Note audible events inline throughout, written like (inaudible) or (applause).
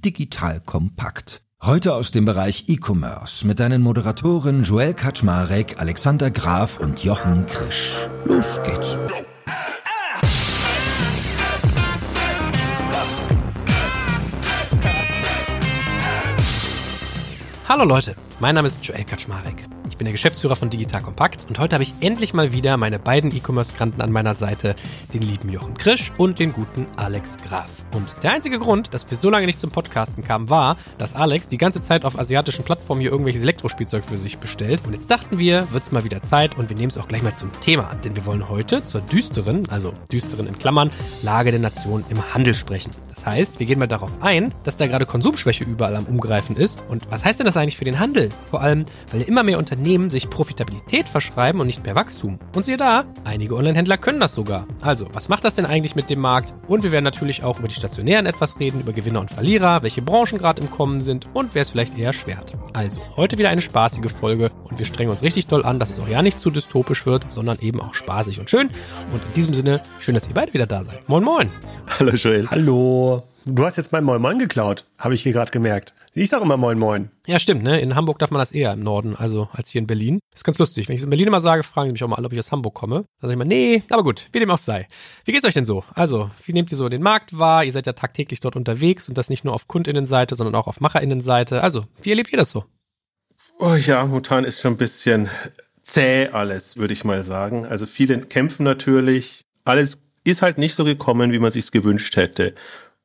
Digital Kompakt. Heute aus dem Bereich E-Commerce mit deinen Moderatoren Joel Kaczmarek, Alexander Graf und Jochen Krisch. Los geht's. Hallo Leute, mein Name ist Joel Kaczmarek bin der Geschäftsführer von Digital Kompakt und heute habe ich endlich mal wieder meine beiden E-Commerce-Granten an meiner Seite, den lieben Jochen Krisch und den guten Alex Graf. Und der einzige Grund, dass wir so lange nicht zum Podcasten kamen, war, dass Alex die ganze Zeit auf asiatischen Plattformen hier irgendwelches Elektrospielzeug für sich bestellt. Und jetzt dachten wir, wird's mal wieder Zeit und wir nehmen es auch gleich mal zum Thema, denn wir wollen heute zur düsteren, also düsteren in Klammern, Lage der Nation im Handel sprechen. Das heißt, wir gehen mal darauf ein, dass da gerade Konsumschwäche überall am Umgreifen ist. Und was heißt denn das eigentlich für den Handel? Vor allem, weil ja immer mehr Unternehmen Unternehmen sich Profitabilität verschreiben und nicht mehr Wachstum. Und siehe da, einige Online-Händler können das sogar. Also, was macht das denn eigentlich mit dem Markt? Und wir werden natürlich auch über die Stationären etwas reden, über Gewinner und Verlierer, welche Branchen gerade im Kommen sind und wer es vielleicht eher schwert. Also, heute wieder eine spaßige Folge und wir strengen uns richtig doll an, dass es auch ja nicht zu dystopisch wird, sondern eben auch spaßig und schön. Und in diesem Sinne, schön, dass ihr beide wieder da seid. Moin, moin. Hallo, Joel. Hallo. Du hast jetzt mein Moin Moin geklaut, habe ich hier gerade gemerkt. Ich sag immer Moin Moin. Ja, stimmt, ne? In Hamburg darf man das eher im Norden, also als hier in Berlin. Das ist ganz lustig. Wenn ich es in Berlin immer sage, fragen die mich auch mal alle, ob ich aus Hamburg komme. Dann sage ich mal, nee, aber gut, wie dem auch sei. Wie geht's euch denn so? Also, wie nehmt ihr so den Markt wahr? Ihr seid ja tagtäglich dort unterwegs und das nicht nur auf Kundinnenseite, sondern auch auf Macherinnenseite. Also, wie erlebt ihr das so? Oh ja, momentan ist schon ein bisschen zäh alles, würde ich mal sagen. Also viele kämpfen natürlich. Alles ist halt nicht so gekommen, wie man sich's gewünscht hätte.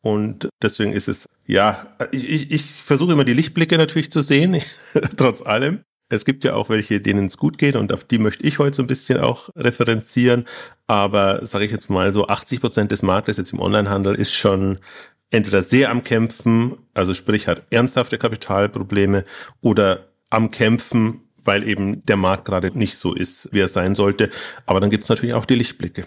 Und deswegen ist es, ja, ich, ich versuche immer die Lichtblicke natürlich zu sehen, (laughs) trotz allem. Es gibt ja auch welche, denen es gut geht und auf die möchte ich heute so ein bisschen auch referenzieren. Aber sage ich jetzt mal so, 80 Prozent des Marktes jetzt im Onlinehandel ist schon entweder sehr am Kämpfen, also sprich hat ernsthafte Kapitalprobleme oder am Kämpfen, weil eben der Markt gerade nicht so ist, wie er sein sollte. Aber dann gibt es natürlich auch die Lichtblicke.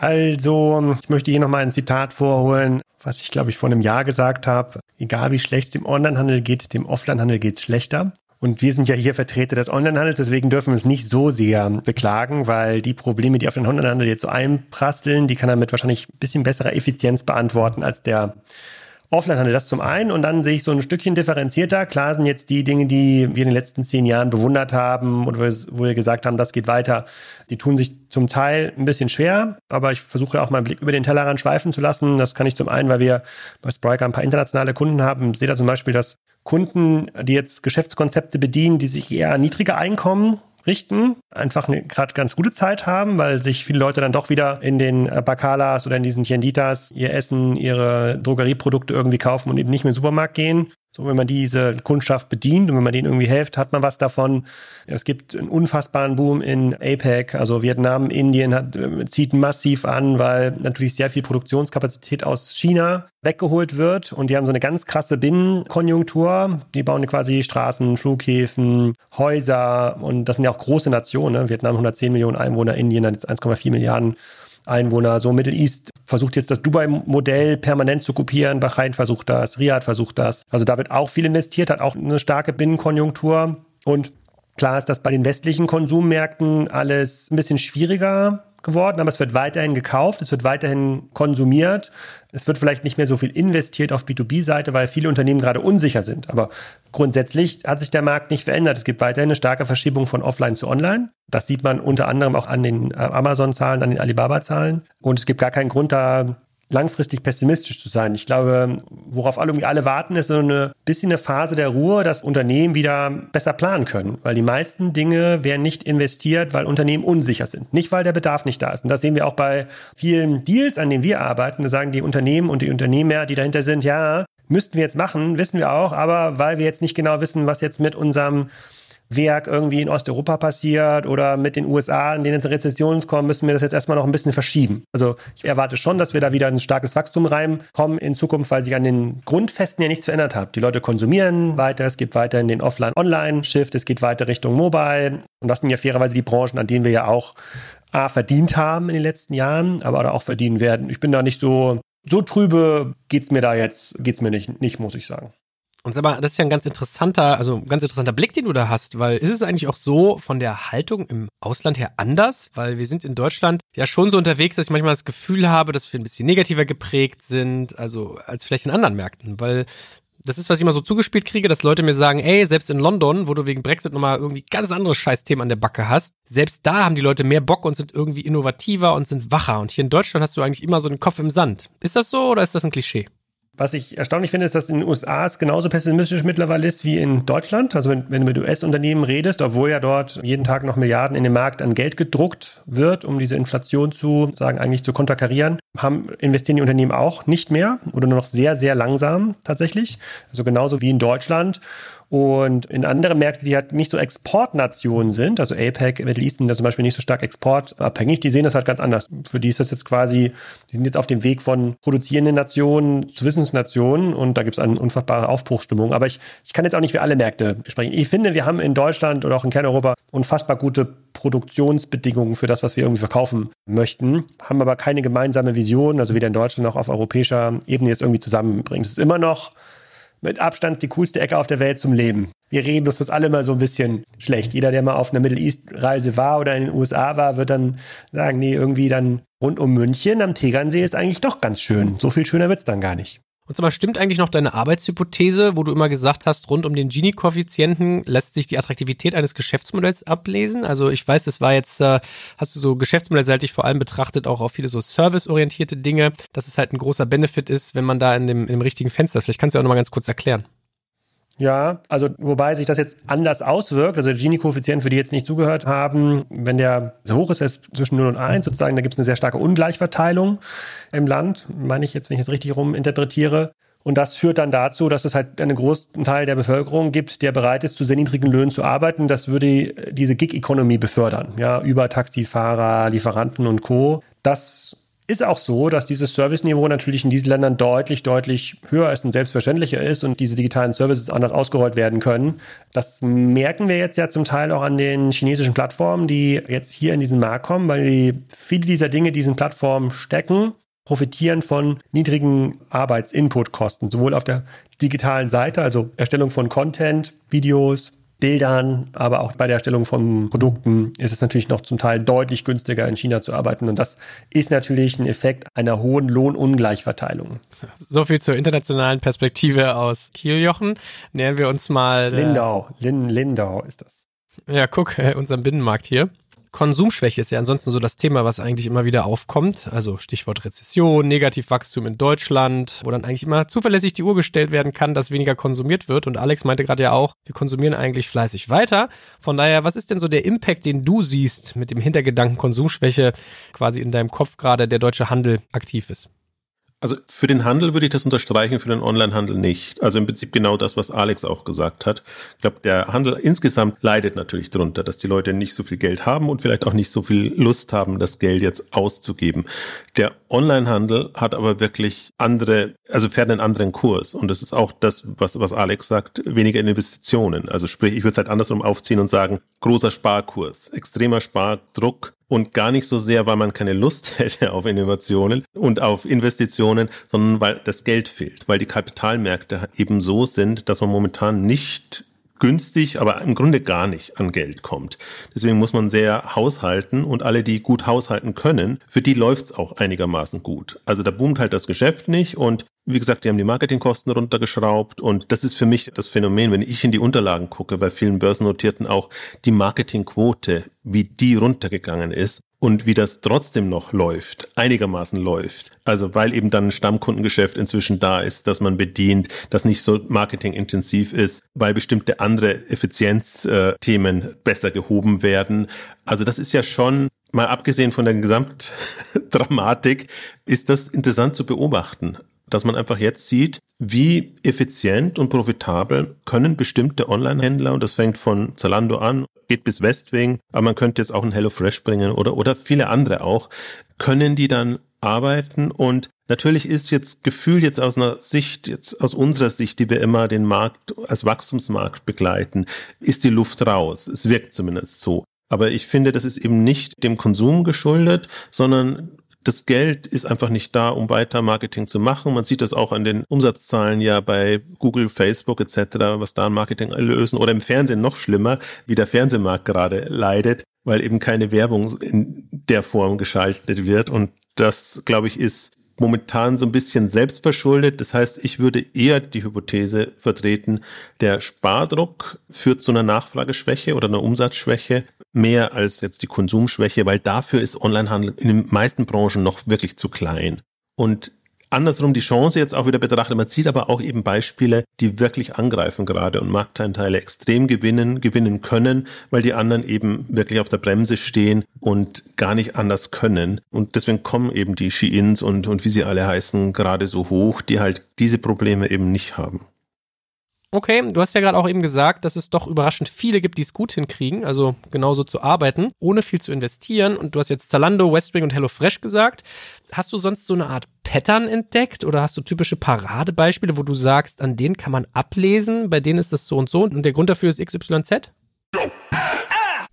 Also, ich möchte hier nochmal ein Zitat vorholen, was ich, glaube ich, vor einem Jahr gesagt habe. Egal wie schlecht es dem Onlinehandel geht, dem Offlinehandel geht es schlechter. Und wir sind ja hier Vertreter des Onlinehandels, deswegen dürfen wir uns nicht so sehr beklagen, weil die Probleme, die auf den Onlinehandel jetzt so einprasseln, die kann er mit wahrscheinlich ein bisschen besserer Effizienz beantworten als der Offline-Handel, das zum einen. Und dann sehe ich so ein Stückchen differenzierter. Klar sind jetzt die Dinge, die wir in den letzten zehn Jahren bewundert haben und wo wir gesagt haben, das geht weiter, die tun sich zum Teil ein bisschen schwer. Aber ich versuche auch mal einen Blick über den Tellerrand schweifen zu lassen. Das kann ich zum einen, weil wir bei Spriker ein paar internationale Kunden haben. Ich sehe da zum Beispiel, dass Kunden, die jetzt Geschäftskonzepte bedienen, die sich eher niedriger Einkommen richten, einfach gerade ganz gute Zeit haben, weil sich viele Leute dann doch wieder in den äh, Bakalas oder in diesen Tienditas ihr Essen, ihre Drogerieprodukte irgendwie kaufen und eben nicht mehr in den Supermarkt gehen. So, wenn man diese Kundschaft bedient und wenn man denen irgendwie hilft, hat man was davon. Es gibt einen unfassbaren Boom in APEC, also Vietnam, Indien hat, äh, zieht massiv an, weil natürlich sehr viel Produktionskapazität aus China weggeholt wird und die haben so eine ganz krasse Binnenkonjunktur. Die bauen quasi Straßen, Flughäfen, Häuser und das sind ja auch große Nationen. Ne? Vietnam 110 Millionen Einwohner, Indien hat jetzt 1,4 Milliarden. Einwohner. So Middle East versucht jetzt das Dubai-Modell permanent zu kopieren. Bahrain versucht das, Riyadh versucht das. Also da wird auch viel investiert, hat auch eine starke Binnenkonjunktur. Und klar ist das bei den westlichen Konsummärkten alles ein bisschen schwieriger geworden, aber es wird weiterhin gekauft, es wird weiterhin konsumiert. Es wird vielleicht nicht mehr so viel investiert auf B2B-Seite, weil viele Unternehmen gerade unsicher sind. Aber grundsätzlich hat sich der Markt nicht verändert. Es gibt weiterhin eine starke Verschiebung von Offline zu Online. Das sieht man unter anderem auch an den äh, Amazon-Zahlen, an den Alibaba-Zahlen. Und es gibt gar keinen Grund, da langfristig pessimistisch zu sein. Ich glaube, worauf alle, irgendwie alle warten, ist so eine bisschen eine Phase der Ruhe, dass Unternehmen wieder besser planen können. Weil die meisten Dinge werden nicht investiert, weil Unternehmen unsicher sind. Nicht, weil der Bedarf nicht da ist. Und das sehen wir auch bei vielen Deals, an denen wir arbeiten. Da sagen die Unternehmen und die Unternehmer, die dahinter sind, ja, müssten wir jetzt machen, wissen wir auch, aber weil wir jetzt nicht genau wissen, was jetzt mit unserem Werk irgendwie in Osteuropa passiert oder mit den USA, in denen es Rezessionen kommen, müssen wir das jetzt erstmal noch ein bisschen verschieben. Also ich erwarte schon, dass wir da wieder ein starkes Wachstum reinkommen in Zukunft, weil sich an den Grundfesten ja nichts verändert hat. Die Leute konsumieren weiter, es gibt weiterhin den Offline-Online-Shift, es geht weiter Richtung Mobile. Und das sind ja fairerweise die Branchen, an denen wir ja auch A, verdient haben in den letzten Jahren, aber auch verdienen werden. Ich bin da nicht so, so trübe geht's mir da jetzt, geht's mir nicht, nicht, muss ich sagen. Und sag mal, das ist ja ein ganz interessanter, also ein ganz interessanter Blick, den du da hast, weil ist es eigentlich auch so von der Haltung im Ausland her anders? Weil wir sind in Deutschland ja schon so unterwegs, dass ich manchmal das Gefühl habe, dass wir ein bisschen negativer geprägt sind, also als vielleicht in anderen Märkten, weil Das ist, was ich immer so zugespielt kriege, dass Leute mir sagen, ey, selbst in London, wo du wegen Brexit nochmal irgendwie ganz andere Scheißthemen an der Backe hast, selbst da haben die Leute mehr Bock und sind irgendwie innovativer und sind wacher. Und hier in Deutschland hast du eigentlich immer so den Kopf im Sand. Ist das so oder ist das ein Klischee? Was ich erstaunlich finde, ist, dass in den USA es genauso pessimistisch mittlerweile ist wie in Deutschland. Also wenn, wenn du mit US-Unternehmen redest, obwohl ja dort jeden Tag noch Milliarden in den Markt an Geld gedruckt wird, um diese Inflation zu sagen, eigentlich zu konterkarieren, haben investieren die Unternehmen auch nicht mehr oder nur noch sehr, sehr langsam tatsächlich. Also genauso wie in Deutschland. Und in andere Märkte, die halt nicht so Exportnationen sind, also APEC, Middle East sind da zum Beispiel nicht so stark exportabhängig, die sehen das halt ganz anders. Für die ist das jetzt quasi, die sind jetzt auf dem Weg von produzierenden Nationen zu Wissensnationen und da gibt es eine unfassbare Aufbruchsstimmung. Aber ich, ich kann jetzt auch nicht für alle Märkte sprechen. Ich finde, wir haben in Deutschland oder auch in Kerneuropa unfassbar gute Produktionsbedingungen für das, was wir irgendwie verkaufen möchten, haben aber keine gemeinsame Vision, also weder in Deutschland noch auf europäischer Ebene jetzt irgendwie zusammenbringen. Es ist immer noch mit Abstand die coolste Ecke auf der Welt zum Leben. Wir reden uns das alle mal so ein bisschen schlecht. Jeder, der mal auf einer Middle East Reise war oder in den USA war, wird dann sagen, nee, irgendwie dann rund um München am Tegernsee ist eigentlich doch ganz schön. So viel schöner wird's dann gar nicht. Und mal, stimmt eigentlich noch deine Arbeitshypothese, wo du immer gesagt hast, rund um den Gini-Koeffizienten lässt sich die Attraktivität eines Geschäftsmodells ablesen? Also ich weiß, es war jetzt, äh, hast du so geschäftsmodellseitig vor allem betrachtet, auch auf viele so serviceorientierte Dinge, dass es halt ein großer Benefit ist, wenn man da in dem, in dem richtigen Fenster ist. Vielleicht kannst du auch nochmal ganz kurz erklären. Ja, also wobei sich das jetzt anders auswirkt, also der Gini-Koeffizient, für die jetzt nicht zugehört haben, wenn der so hoch ist, ist zwischen 0 und 1 sozusagen, da gibt es eine sehr starke Ungleichverteilung im Land, meine ich jetzt, wenn ich das richtig rum interpretiere. Und das führt dann dazu, dass es halt einen großen Teil der Bevölkerung gibt, der bereit ist, zu sehr niedrigen Löhnen zu arbeiten. Das würde diese Gig-Economy befördern, ja, über Taxifahrer, Lieferanten und Co. Das ist auch so, dass dieses Serviceniveau natürlich in diesen Ländern deutlich, deutlich höher ist und selbstverständlicher ist und diese digitalen Services anders ausgerollt werden können. Das merken wir jetzt ja zum Teil auch an den chinesischen Plattformen, die jetzt hier in diesen Markt kommen, weil die, viele dieser Dinge diesen Plattformen stecken profitieren von niedrigen Arbeitsinputkosten, sowohl auf der digitalen Seite, also Erstellung von Content, Videos, Bildern, aber auch bei der Erstellung von Produkten ist es natürlich noch zum Teil deutlich günstiger in China zu arbeiten. Und das ist natürlich ein Effekt einer hohen Lohnungleichverteilung. So viel zur internationalen Perspektive aus Kiel, Jochen. Nähern wir uns mal. Lindau, Lin, Lindau ist das. Ja, guck, äh, unserem Binnenmarkt hier. Konsumschwäche ist ja ansonsten so das Thema, was eigentlich immer wieder aufkommt. Also Stichwort Rezession, Negativwachstum in Deutschland, wo dann eigentlich immer zuverlässig die Uhr gestellt werden kann, dass weniger konsumiert wird. Und Alex meinte gerade ja auch, wir konsumieren eigentlich fleißig weiter. Von daher, was ist denn so der Impact, den du siehst mit dem Hintergedanken Konsumschwäche quasi in deinem Kopf gerade, der deutsche Handel aktiv ist? Also für den Handel würde ich das unterstreichen, für den Onlinehandel nicht. Also im Prinzip genau das, was Alex auch gesagt hat. Ich glaube, der Handel insgesamt leidet natürlich darunter, dass die Leute nicht so viel Geld haben und vielleicht auch nicht so viel Lust haben, das Geld jetzt auszugeben. Der Onlinehandel hat aber wirklich andere, also fährt einen anderen Kurs. Und das ist auch das, was, was Alex sagt, weniger Investitionen. Also sprich, ich würde es halt andersrum aufziehen und sagen, großer Sparkurs, extremer Spardruck, und gar nicht so sehr, weil man keine Lust (laughs) hätte auf Innovationen und auf Investitionen, sondern weil das Geld fehlt, weil die Kapitalmärkte eben so sind, dass man momentan nicht günstig, aber im Grunde gar nicht an Geld kommt. Deswegen muss man sehr haushalten und alle, die gut haushalten können, für die läuft's auch einigermaßen gut. Also da boomt halt das Geschäft nicht und wie gesagt, die haben die Marketingkosten runtergeschraubt und das ist für mich das Phänomen, wenn ich in die Unterlagen gucke, bei vielen Börsennotierten auch die Marketingquote, wie die runtergegangen ist und wie das trotzdem noch läuft, einigermaßen läuft. Also weil eben dann ein Stammkundengeschäft inzwischen da ist, dass man bedient, das nicht so marketingintensiv ist, weil bestimmte andere Effizienzthemen besser gehoben werden. Also das ist ja schon mal abgesehen von der Gesamtdramatik, ist das interessant zu beobachten dass man einfach jetzt sieht, wie effizient und profitabel können bestimmte Online-Händler, und das fängt von Zalando an, geht bis Westwing, aber man könnte jetzt auch ein HelloFresh bringen oder, oder viele andere auch, können die dann arbeiten und Natürlich ist jetzt Gefühl jetzt aus einer Sicht, jetzt aus unserer Sicht, die wir immer den Markt als Wachstumsmarkt begleiten, ist die Luft raus. Es wirkt zumindest so. Aber ich finde, das ist eben nicht dem Konsum geschuldet, sondern das Geld ist einfach nicht da, um weiter Marketing zu machen. Man sieht das auch an den Umsatzzahlen ja bei Google, Facebook etc., was da an Marketing lösen oder im Fernsehen noch schlimmer, wie der Fernsehmarkt gerade leidet, weil eben keine Werbung in der Form geschaltet wird. Und das, glaube ich, ist momentan so ein bisschen selbstverschuldet. Das heißt, ich würde eher die Hypothese vertreten, der Spardruck führt zu einer Nachfrageschwäche oder einer Umsatzschwäche mehr als jetzt die Konsumschwäche, weil dafür ist Onlinehandel in den meisten Branchen noch wirklich zu klein. Und andersrum die Chance jetzt auch wieder betrachtet. Man sieht aber auch eben Beispiele, die wirklich angreifen gerade und Markteinteile extrem gewinnen, gewinnen können, weil die anderen eben wirklich auf der Bremse stehen und gar nicht anders können. Und deswegen kommen eben die Sheins und, und wie sie alle heißen gerade so hoch, die halt diese Probleme eben nicht haben. Okay, du hast ja gerade auch eben gesagt, dass es doch überraschend viele gibt, die es gut hinkriegen, also genauso zu arbeiten, ohne viel zu investieren. Und du hast jetzt Zalando, Westwing und HelloFresh gesagt. Hast du sonst so eine Art Pattern entdeckt oder hast du typische Paradebeispiele, wo du sagst, an denen kann man ablesen, bei denen ist das so und so und der Grund dafür ist XYZ?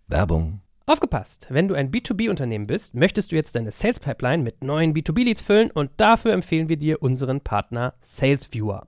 Werbung. Aufgepasst! Wenn du ein B2B-Unternehmen bist, möchtest du jetzt deine Sales Pipeline mit neuen B2B-Leads füllen und dafür empfehlen wir dir unseren Partner SalesViewer.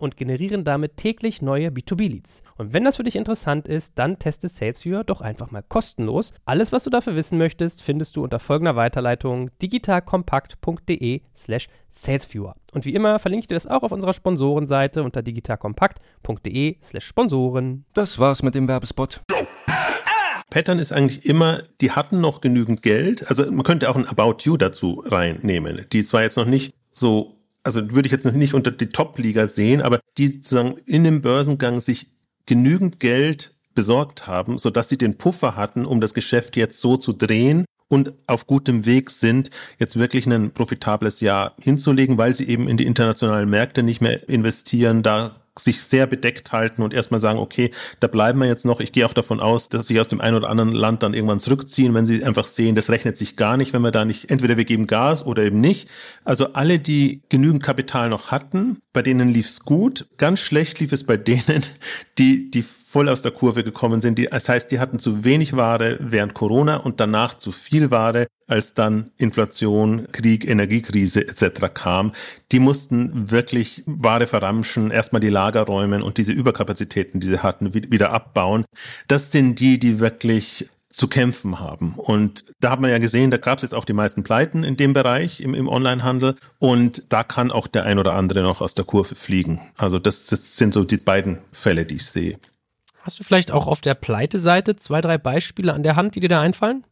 und generieren damit täglich neue B2B-Leads. Und wenn das für dich interessant ist, dann teste SalesViewer doch einfach mal kostenlos. Alles, was du dafür wissen möchtest, findest du unter folgender Weiterleitung digitalkompakt.de slash salesviewer. Und wie immer verlinke ich dir das auch auf unserer Sponsorenseite unter digitalkompakt.de slash Sponsoren. Das war's mit dem Werbespot. Pattern ist eigentlich immer, die hatten noch genügend Geld. Also man könnte auch ein About You dazu reinnehmen, die zwar jetzt noch nicht so also würde ich jetzt noch nicht unter die Top-Liga sehen, aber die sozusagen in dem Börsengang sich genügend Geld besorgt haben, so dass sie den Puffer hatten, um das Geschäft jetzt so zu drehen und auf gutem Weg sind, jetzt wirklich ein profitables Jahr hinzulegen, weil sie eben in die internationalen Märkte nicht mehr investieren, da sich sehr bedeckt halten und erstmal sagen, okay, da bleiben wir jetzt noch. Ich gehe auch davon aus, dass sich aus dem einen oder anderen Land dann irgendwann zurückziehen, wenn sie einfach sehen, das rechnet sich gar nicht, wenn wir da nicht, entweder wir geben Gas oder eben nicht. Also alle, die genügend Kapital noch hatten, bei denen lief's gut. Ganz schlecht lief es bei denen, die, die voll aus der Kurve gekommen sind. Das heißt, die hatten zu wenig Ware während Corona und danach zu viel Ware, als dann Inflation, Krieg, Energiekrise etc. kam. Die mussten wirklich Ware verramschen, erstmal die Lager räumen und diese Überkapazitäten, die sie hatten, wieder abbauen. Das sind die, die wirklich zu kämpfen haben. Und da hat man ja gesehen, da gab es jetzt auch die meisten Pleiten in dem Bereich im, im Onlinehandel. Und da kann auch der ein oder andere noch aus der Kurve fliegen. Also das, das sind so die beiden Fälle, die ich sehe. Hast du vielleicht auch auf der Pleite-Seite zwei, drei Beispiele an der Hand, die dir da einfallen?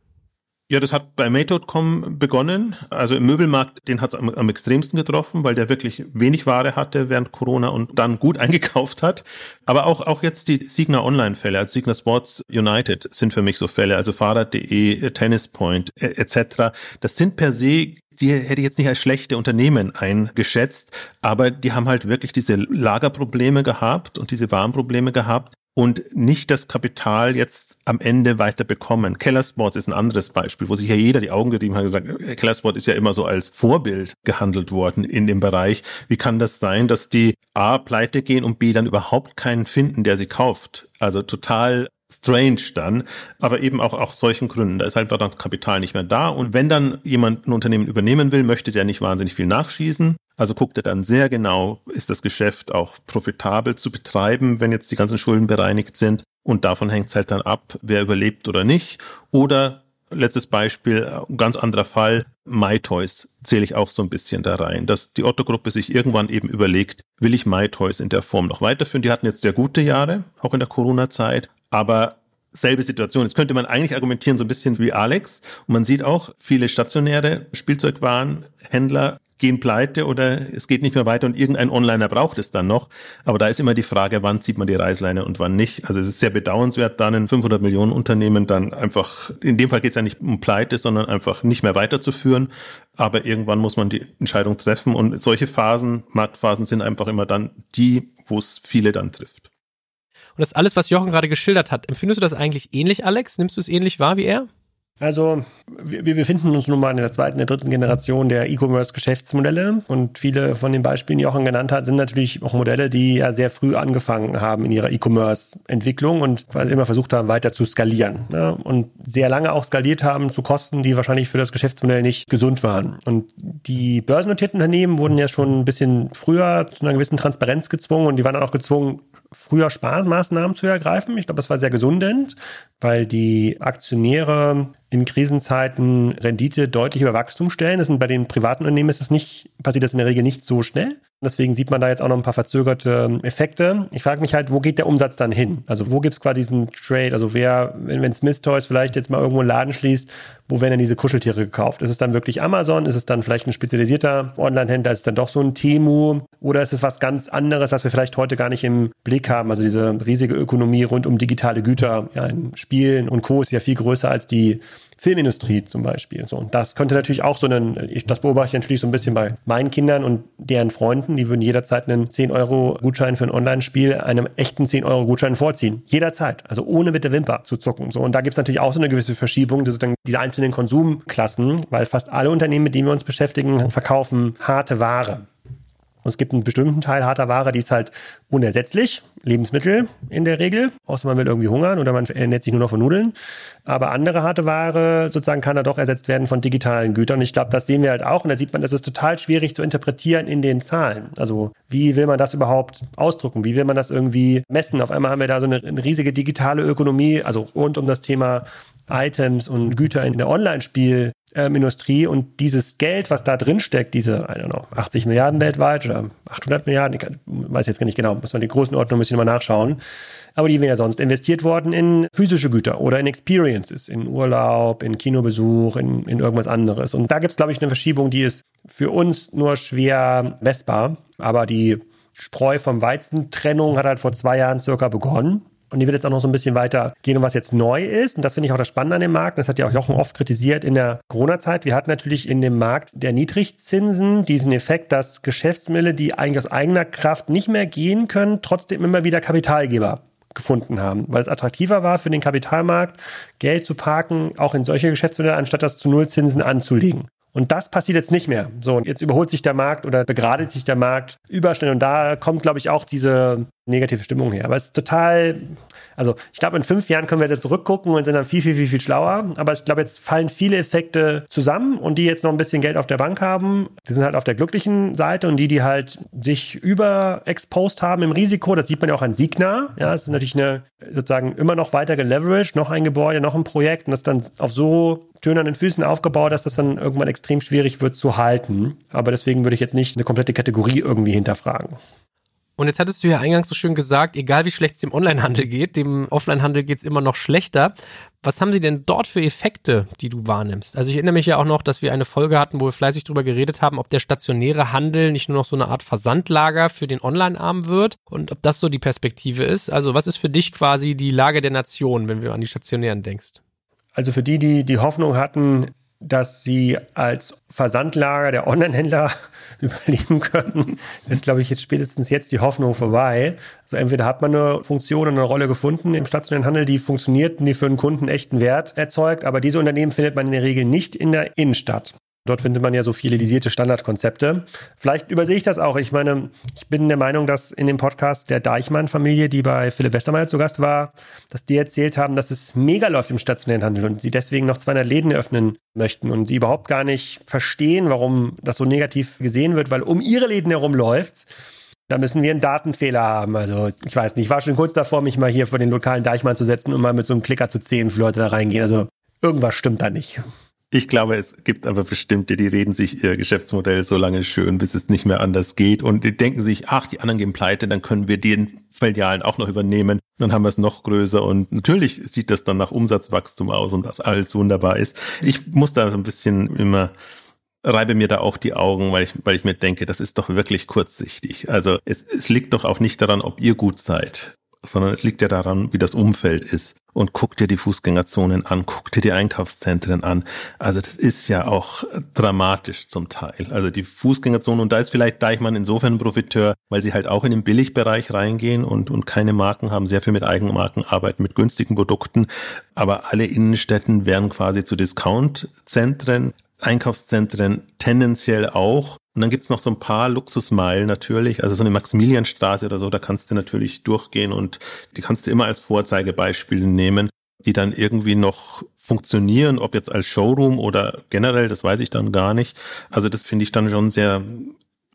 Ja, das hat bei Made.com begonnen. Also im Möbelmarkt, den hat es am, am, extremsten getroffen, weil der wirklich wenig Ware hatte während Corona und dann gut (laughs) eingekauft hat. Aber auch, auch jetzt die Signa Online-Fälle, also Signa Sports United sind für mich so Fälle, also Fahrrad.de, Tennis Point etc. Das sind per se die hätte ich jetzt nicht als schlechte Unternehmen eingeschätzt, aber die haben halt wirklich diese Lagerprobleme gehabt und diese Warnprobleme gehabt, und nicht das Kapital jetzt am Ende weiter bekommen. Kellersports ist ein anderes Beispiel, wo sich ja jeder die Augen gerieben hat und gesagt, Kellersport ist ja immer so als Vorbild gehandelt worden in dem Bereich. Wie kann das sein, dass die A pleite gehen und B dann überhaupt keinen finden, der sie kauft? Also total strange dann, aber eben auch aus solchen Gründen. Da ist einfach dann Kapital nicht mehr da. Und wenn dann jemand ein Unternehmen übernehmen will, möchte der nicht wahnsinnig viel nachschießen. Also guckt er dann sehr genau, ist das Geschäft auch profitabel zu betreiben, wenn jetzt die ganzen Schulden bereinigt sind. Und davon hängt es halt dann ab, wer überlebt oder nicht. Oder letztes Beispiel, ein ganz anderer Fall, MyToys zähle ich auch so ein bisschen da rein, dass die Otto-Gruppe sich irgendwann eben überlegt, will ich MyToys in der Form noch weiterführen? Die hatten jetzt sehr gute Jahre, auch in der Corona-Zeit, aber selbe Situation. Jetzt könnte man eigentlich argumentieren so ein bisschen wie Alex. Und man sieht auch viele stationäre Spielzeugwarenhändler gehen pleite oder es geht nicht mehr weiter und irgendein Onliner braucht es dann noch. Aber da ist immer die Frage, wann zieht man die Reißleine und wann nicht. Also es ist sehr bedauernswert, dann ein 500 Millionen Unternehmen dann einfach, in dem Fall geht es ja nicht um Pleite, sondern einfach nicht mehr weiterzuführen. Aber irgendwann muss man die Entscheidung treffen und solche Phasen, Marktphasen sind einfach immer dann die, wo es viele dann trifft. Und das alles, was Jochen gerade geschildert hat, empfindest du das eigentlich ähnlich, Alex? Nimmst du es ähnlich wahr wie er? Also wir, befinden uns nun mal in der zweiten, der dritten Generation der E-Commerce-Geschäftsmodelle und viele von den Beispielen, die Jochen genannt hat, sind natürlich auch Modelle, die ja sehr früh angefangen haben in ihrer E-Commerce-Entwicklung und quasi immer versucht haben, weiter zu skalieren ne? und sehr lange auch skaliert haben zu Kosten, die wahrscheinlich für das Geschäftsmodell nicht gesund waren. Und die börsennotierten Unternehmen wurden ja schon ein bisschen früher zu einer gewissen Transparenz gezwungen und die waren dann auch gezwungen, früher Sparmaßnahmen zu ergreifen. Ich glaube, das war sehr gesundend, weil die Aktionäre in Krisenzeiten Rendite deutlich über Wachstum stellen. Das sind bei den privaten Unternehmen ist das nicht, passiert das in der Regel nicht so schnell. Deswegen sieht man da jetzt auch noch ein paar verzögerte Effekte. Ich frage mich halt, wo geht der Umsatz dann hin? Also wo gibt es quasi diesen Trade? Also wer, wenn, wenn Smith Toys vielleicht jetzt mal irgendwo einen Laden schließt, wo werden denn diese Kuscheltiere gekauft? Ist es dann wirklich Amazon? Ist es dann vielleicht ein spezialisierter Online-Händler? Ist es dann doch so ein Temu? Oder ist es was ganz anderes, was wir vielleicht heute gar nicht im Blick haben? Also diese riesige Ökonomie rund um digitale Güter, ja, in Spielen und Co. ist ja viel größer als die Filmindustrie zum Beispiel. So, und das könnte natürlich auch so einen, ich, das beobachte ich natürlich so ein bisschen bei meinen Kindern und deren Freunden, die würden jederzeit einen 10-Euro-Gutschein für ein Online-Spiel einem echten 10-Euro-Gutschein vorziehen. Jederzeit. Also ohne mit der Wimper zu zucken. So, und da gibt es natürlich auch so eine gewisse Verschiebung, das ist dann diese einzelnen Konsumklassen, weil fast alle Unternehmen, mit denen wir uns beschäftigen, verkaufen harte Ware. Und es gibt einen bestimmten Teil harter Ware, die ist halt unersetzlich. Lebensmittel in der Regel, außer man will irgendwie hungern oder man ernährt sich nur noch von Nudeln. Aber andere harte Ware sozusagen kann da doch ersetzt werden von digitalen Gütern. Ich glaube, das sehen wir halt auch. Und da sieht man, das ist total schwierig zu interpretieren in den Zahlen. Also wie will man das überhaupt ausdrucken? Wie will man das irgendwie messen? Auf einmal haben wir da so eine riesige digitale Ökonomie, also rund um das Thema Items und Güter in der Online-Spiel ähm, Industrie und dieses Geld, was da drin steckt, diese, I don't know, 80 Milliarden weltweit oder 800 Milliarden, ich weiß jetzt gar nicht genau, muss man die Größenordnung ein bisschen mal nachschauen, aber die wären ja sonst investiert worden in physische Güter oder in Experiences, in Urlaub, in Kinobesuch, in, in irgendwas anderes. Und da gibt es, glaube ich, eine Verschiebung, die ist für uns nur schwer messbar, aber die Spreu vom Weizen-Trennung hat halt vor zwei Jahren circa begonnen. Und die wird jetzt auch noch so ein bisschen weiter gehen, um was jetzt neu ist. Und das finde ich auch das Spannende an dem Markt. Das hat ja auch Jochen oft kritisiert in der Corona-Zeit. Wir hatten natürlich in dem Markt der Niedrigzinsen diesen Effekt, dass Geschäftsmittel, die eigentlich aus eigener Kraft nicht mehr gehen können, trotzdem immer wieder Kapitalgeber gefunden haben, weil es attraktiver war für den Kapitalmarkt, Geld zu parken, auch in solche Geschäftsmittel, anstatt das zu Nullzinsen anzulegen. Und das passiert jetzt nicht mehr. So, jetzt überholt sich der Markt oder begradigt sich der Markt überschnell. Und da kommt, glaube ich, auch diese negative Stimmung her. Aber es ist total, also ich glaube, in fünf Jahren können wir da zurückgucken und sind dann viel, viel, viel, viel schlauer. Aber ich glaube, jetzt fallen viele Effekte zusammen und die jetzt noch ein bisschen Geld auf der Bank haben, die sind halt auf der glücklichen Seite und die, die halt sich überexposed haben im Risiko, das sieht man ja auch an Signa. Ja, es ist natürlich eine sozusagen immer noch weiter geleveraged, noch ein Gebäude, noch ein Projekt und das dann auf so tönernen Füßen aufgebaut, dass das dann irgendwann extrem schwierig wird zu halten. Aber deswegen würde ich jetzt nicht eine komplette Kategorie irgendwie hinterfragen. Und jetzt hattest du ja eingangs so schön gesagt, egal wie schlecht es dem Onlinehandel geht, dem Offlinehandel geht es immer noch schlechter. Was haben sie denn dort für Effekte, die du wahrnimmst? Also ich erinnere mich ja auch noch, dass wir eine Folge hatten, wo wir fleißig drüber geredet haben, ob der stationäre Handel nicht nur noch so eine Art Versandlager für den Online-Arm wird und ob das so die Perspektive ist. Also was ist für dich quasi die Lage der Nation, wenn du an die stationären denkst? Also für die, die die Hoffnung hatten, dass sie als Versandlager der Online-Händler (laughs) überleben können, ist, glaube ich, jetzt spätestens jetzt die Hoffnung vorbei. Also entweder hat man eine Funktion und eine Rolle gefunden im stationären Handel, die funktioniert und die für einen Kunden echten Wert erzeugt, aber diese Unternehmen findet man in der Regel nicht in der Innenstadt. Dort findet man ja so fidelisierte Standardkonzepte. Vielleicht übersehe ich das auch. Ich meine, ich bin der Meinung, dass in dem Podcast der Deichmann-Familie, die bei Philipp Westermeier zu Gast war, dass die erzählt haben, dass es mega läuft im stationären Handel und sie deswegen noch 200 Läden eröffnen möchten und sie überhaupt gar nicht verstehen, warum das so negativ gesehen wird, weil um ihre Läden herum läuft's. Da müssen wir einen Datenfehler haben. Also ich weiß nicht, ich war schon kurz davor, mich mal hier vor den lokalen Deichmann zu setzen und mal mit so einem Klicker zu zehn für Leute da reingehen. Also irgendwas stimmt da nicht. Ich glaube, es gibt aber bestimmte, die reden sich ihr Geschäftsmodell so lange schön, bis es nicht mehr anders geht. Und die denken sich, ach, die anderen gehen pleite, dann können wir den Filialen auch noch übernehmen. Dann haben wir es noch größer. Und natürlich sieht das dann nach Umsatzwachstum aus und das alles wunderbar ist. Ich muss da so ein bisschen immer reibe mir da auch die Augen, weil ich, weil ich mir denke, das ist doch wirklich kurzsichtig. Also es, es liegt doch auch nicht daran, ob ihr gut seid, sondern es liegt ja daran, wie das Umfeld ist. Und guck dir die Fußgängerzonen an, guck dir die Einkaufszentren an. Also das ist ja auch dramatisch zum Teil. Also die Fußgängerzonen und da ist vielleicht Deichmann insofern ein Profiteur, weil sie halt auch in den Billigbereich reingehen und, und keine Marken haben, sehr viel mit Eigenmarken arbeiten, mit günstigen Produkten. Aber alle Innenstädten werden quasi zu Discountzentren. Einkaufszentren tendenziell auch. Und dann gibt's noch so ein paar Luxusmeilen natürlich, also so eine Maximilianstraße oder so, da kannst du natürlich durchgehen und die kannst du immer als Vorzeigebeispiele nehmen, die dann irgendwie noch funktionieren, ob jetzt als Showroom oder generell, das weiß ich dann gar nicht. Also das finde ich dann schon sehr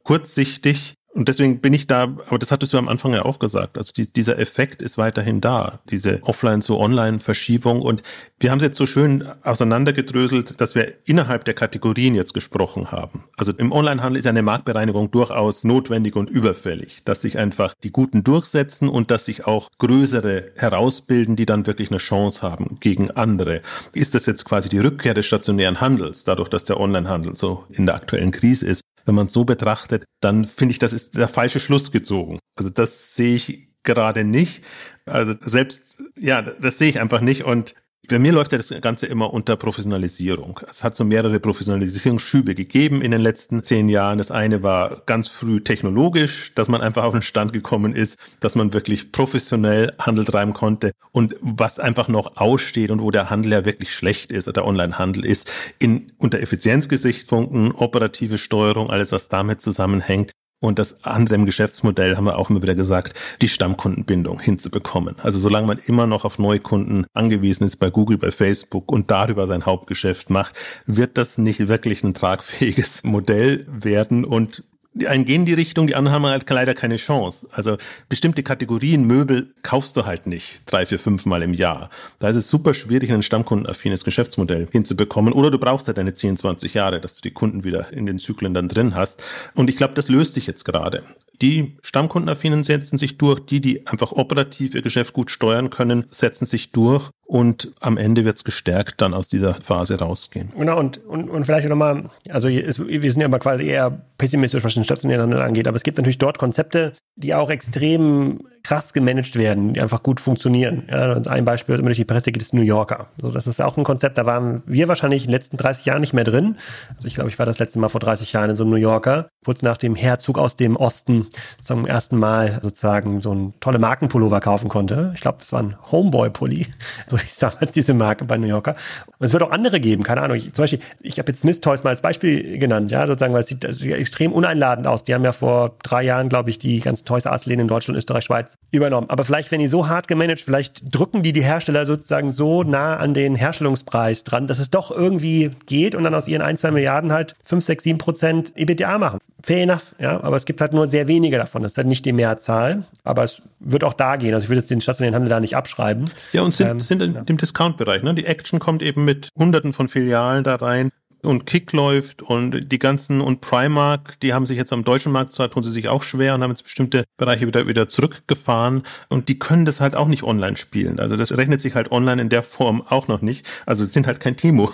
kurzsichtig und deswegen bin ich da, aber das hattest du am Anfang ja auch gesagt, also die, dieser Effekt ist weiterhin da, diese Offline zu Online-Verschiebung. Und wir haben es jetzt so schön auseinandergedröselt, dass wir innerhalb der Kategorien jetzt gesprochen haben. Also im Onlinehandel ist eine Marktbereinigung durchaus notwendig und überfällig, dass sich einfach die Guten durchsetzen und dass sich auch größere herausbilden, die dann wirklich eine Chance haben gegen andere. Ist das jetzt quasi die Rückkehr des stationären Handels, dadurch, dass der Onlinehandel so in der aktuellen Krise ist? Wenn man es so betrachtet, dann finde ich, das ist der falsche Schluss gezogen. Also das sehe ich gerade nicht. Also selbst, ja, das sehe ich einfach nicht. Und bei mir läuft ja das Ganze immer unter Professionalisierung. Es hat so mehrere Professionalisierungsschübe gegeben in den letzten zehn Jahren. Das eine war ganz früh technologisch, dass man einfach auf den Stand gekommen ist, dass man wirklich professionell Handel treiben konnte. Und was einfach noch aussteht und wo der Handel ja wirklich schlecht ist, der Onlinehandel ist, in, unter Effizienzgesichtspunkten, operative Steuerung, alles was damit zusammenhängt, und das andere im Geschäftsmodell haben wir auch immer wieder gesagt, die Stammkundenbindung hinzubekommen. Also solange man immer noch auf Neukunden angewiesen ist bei Google, bei Facebook und darüber sein Hauptgeschäft macht, wird das nicht wirklich ein tragfähiges (laughs) Modell werden und die einen gehen die Richtung, die anderen haben halt leider keine Chance. Also bestimmte Kategorien Möbel kaufst du halt nicht drei, vier, fünf Mal im Jahr. Da ist es super schwierig, ein stammkundenaffines Geschäftsmodell hinzubekommen. Oder du brauchst halt deine 10, 20 Jahre, dass du die Kunden wieder in den Zyklen dann drin hast. Und ich glaube, das löst sich jetzt gerade. Die Stammkundenaffinen setzen sich durch, die, die einfach operativ ihr Geschäft gut steuern können, setzen sich durch und am Ende wird es gestärkt dann aus dieser Phase rausgehen. Genau, und, und, und vielleicht nochmal, also es, wir sind ja immer quasi eher pessimistisch, was den stationären Handel angeht, aber es gibt natürlich dort Konzepte, die auch extrem krass gemanagt werden, die einfach gut funktionieren. Ja, ein Beispiel, was immer durch die Presse geht, ist New Yorker. So, das ist auch ein Konzept, da waren wir wahrscheinlich in den letzten 30 Jahren nicht mehr drin. Also ich glaube, ich war das letzte Mal vor 30 Jahren in so einem New Yorker, kurz nach dem Herzug aus dem Osten zum ersten Mal sozusagen so ein tolle Markenpullover kaufen konnte. Ich glaube, das war ein Homeboy-Pulli, (laughs) so hieß damals diese Marke bei New Yorker. Und es wird auch andere geben, keine Ahnung. Ich, zum Beispiel, ich habe jetzt Smith Toys mal als Beispiel genannt, ja, sozusagen, weil es sieht, sieht extrem uneinladend aus. Die haben ja vor drei Jahren, glaube ich, die ganzen Toys R in Deutschland, Österreich, Schweiz übernommen. Aber vielleicht, wenn die so hart gemanagt, vielleicht drücken die die Hersteller sozusagen so nah an den Herstellungspreis dran, dass es doch irgendwie geht und dann aus ihren ein, zwei Milliarden halt fünf, sechs, sieben Prozent EBITDA machen. Fair enough, ja, aber es gibt halt nur sehr wenige davon. Das ist halt nicht die Mehrzahl, aber es wird auch da gehen. Also ich will jetzt den stationären Handel da nicht abschreiben. Ja, und sind, ähm, sind in ja. dem Discount-Bereich. Ne? Die Action kommt eben mit hunderten von Filialen da rein und Kick läuft und die ganzen und Primark, die haben sich jetzt am deutschen Markt zwar tun sie sich auch schwer und haben jetzt bestimmte Bereiche wieder wieder zurückgefahren und die können das halt auch nicht online spielen. Also das rechnet sich halt online in der Form auch noch nicht. Also es sind halt kein Timo,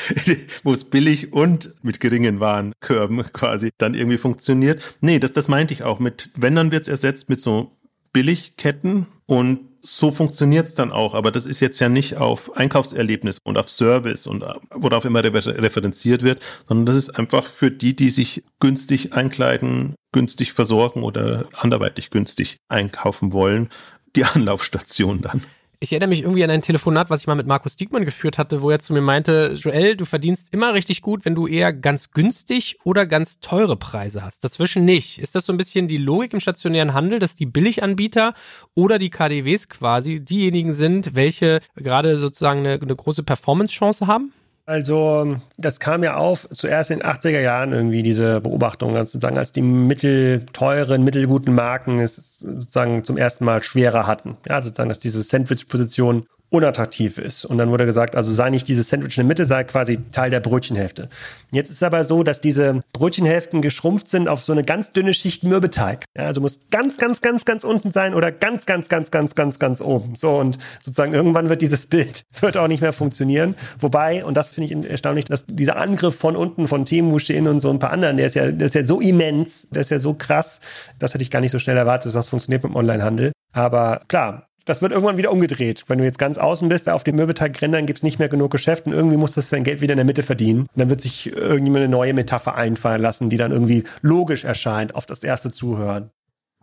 (laughs) wo es billig und mit geringen Warenkörben quasi dann irgendwie funktioniert. Nee, das das meinte ich auch mit wenn dann wird's ersetzt mit so Billigketten und so funktioniert's dann auch, aber das ist jetzt ja nicht auf Einkaufserlebnis und auf Service und worauf immer referenziert wird, sondern das ist einfach für die, die sich günstig einkleiden, günstig versorgen oder anderweitig günstig einkaufen wollen, die (laughs) Anlaufstation dann. Ich erinnere mich irgendwie an ein Telefonat, was ich mal mit Markus Diekmann geführt hatte, wo er zu mir meinte, Joel, du verdienst immer richtig gut, wenn du eher ganz günstig oder ganz teure Preise hast. Dazwischen nicht. Ist das so ein bisschen die Logik im stationären Handel, dass die Billiganbieter oder die KDWs quasi diejenigen sind, welche gerade sozusagen eine, eine große Performance-Chance haben? Also, das kam ja auf zuerst in den 80er Jahren irgendwie, diese Beobachtung, also sozusagen, als die mittelteuren, mittelguten Marken es sozusagen zum ersten Mal schwerer hatten. Ja, sozusagen, dass diese Sandwich-Position unattraktiv ist. Und dann wurde gesagt, also sei nicht dieses Sandwich in der Mitte, sei quasi Teil der Brötchenhälfte. Jetzt ist aber so, dass diese Brötchenhälften geschrumpft sind auf so eine ganz dünne Schicht Mürbeteig. Ja, also muss ganz, ganz, ganz, ganz unten sein oder ganz, ganz, ganz, ganz, ganz, ganz oben. So und sozusagen irgendwann wird dieses Bild (laughs) wird auch nicht mehr funktionieren. Wobei, und das finde ich erstaunlich, dass dieser Angriff von unten von Temu, Shein und so ein paar anderen, der ist ja, der ist ja so immens, der ist ja so krass, das hätte ich gar nicht so schnell erwartet, dass das funktioniert mit dem Onlinehandel. Aber klar, das wird irgendwann wieder umgedreht. Wenn du jetzt ganz außen bist, auf den Möbelteigrändern gibt es nicht mehr genug Geschäft und irgendwie muss das dein Geld wieder in der Mitte verdienen. Und dann wird sich irgendjemand eine neue Metapher einfallen lassen, die dann irgendwie logisch erscheint auf das erste Zuhören.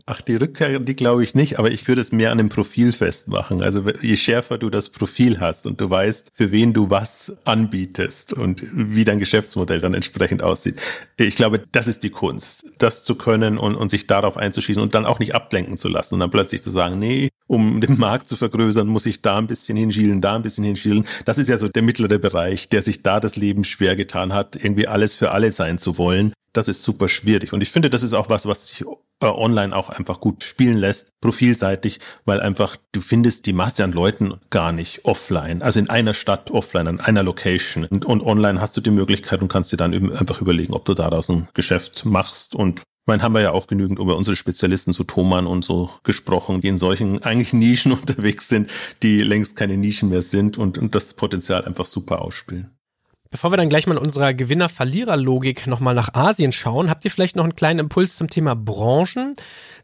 Ach, die Rückkehr, die glaube ich nicht, aber ich würde es mehr an dem Profil festmachen. Also je schärfer du das Profil hast und du weißt, für wen du was anbietest und wie dein Geschäftsmodell dann entsprechend aussieht. Ich glaube, das ist die Kunst, das zu können und, und sich darauf einzuschießen und dann auch nicht ablenken zu lassen und dann plötzlich zu sagen, nee, um den Markt zu vergrößern, muss ich da ein bisschen hinschielen, da ein bisschen hinschielen. Das ist ja so der mittlere Bereich, der sich da das Leben schwer getan hat, irgendwie alles für alle sein zu wollen. Das ist super schwierig. Und ich finde, das ist auch was, was sich äh, online auch einfach gut spielen lässt, profilseitig, weil einfach du findest die Masse an Leuten gar nicht offline, also in einer Stadt offline, an einer Location. Und, und online hast du die Möglichkeit und kannst dir dann einfach überlegen, ob du daraus ein Geschäft machst und meine, haben wir ja auch genügend über unsere Spezialisten zu Thomann und so gesprochen, die in solchen eigentlich Nischen (laughs) unterwegs sind, die längst keine Nischen mehr sind und, und das Potenzial einfach super ausspielen. Bevor wir dann gleich mal in unserer Gewinner-Verlierer-Logik nochmal nach Asien schauen, habt ihr vielleicht noch einen kleinen Impuls zum Thema Branchen?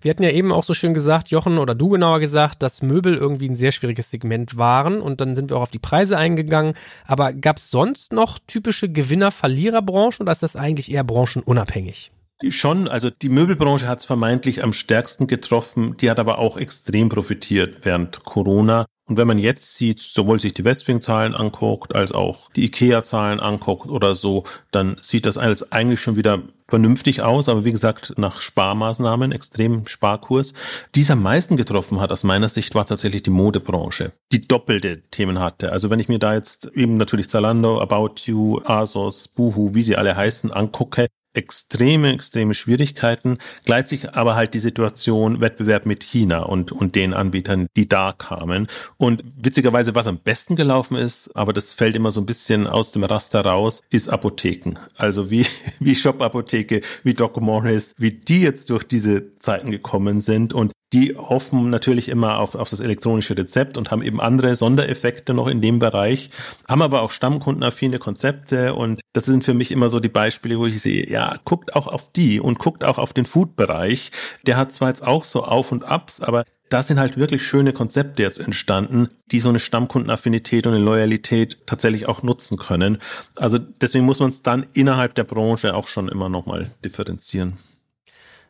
Wir hatten ja eben auch so schön gesagt, Jochen, oder du genauer gesagt, dass Möbel irgendwie ein sehr schwieriges Segment waren und dann sind wir auch auf die Preise eingegangen. Aber gab es sonst noch typische Gewinner-Verlierer-Branchen oder ist das eigentlich eher branchenunabhängig? Schon, also die Möbelbranche hat es vermeintlich am stärksten getroffen, die hat aber auch extrem profitiert während Corona. Und wenn man jetzt sieht, sowohl sich die Westwing-Zahlen anguckt, als auch die IKEA-Zahlen anguckt oder so, dann sieht das alles eigentlich schon wieder vernünftig aus. Aber wie gesagt, nach Sparmaßnahmen, extrem Sparkurs. Die am meisten getroffen hat, aus meiner Sicht, war tatsächlich die Modebranche, die doppelte Themen hatte. Also wenn ich mir da jetzt eben natürlich Zalando, About You, Asos, Boohoo, wie sie alle heißen, angucke, extreme, extreme Schwierigkeiten. Gleichzeitig aber halt die Situation Wettbewerb mit China und, und den Anbietern, die da kamen. Und witzigerweise, was am besten gelaufen ist, aber das fällt immer so ein bisschen aus dem Raster raus, ist Apotheken. Also wie, (laughs) wie Shop Apotheke, wie Doc Morris, wie die jetzt durch diese Zeiten gekommen sind und die hoffen natürlich immer auf, auf das elektronische Rezept und haben eben andere Sondereffekte noch in dem Bereich, haben aber auch stammkundenaffine Konzepte und das sind für mich immer so die Beispiele, wo ich sehe, ja, guckt auch auf die und guckt auch auf den Food-Bereich. Der hat zwar jetzt auch so Auf und Abs, aber da sind halt wirklich schöne Konzepte jetzt entstanden, die so eine Stammkundenaffinität und eine Loyalität tatsächlich auch nutzen können. Also deswegen muss man es dann innerhalb der Branche auch schon immer nochmal differenzieren.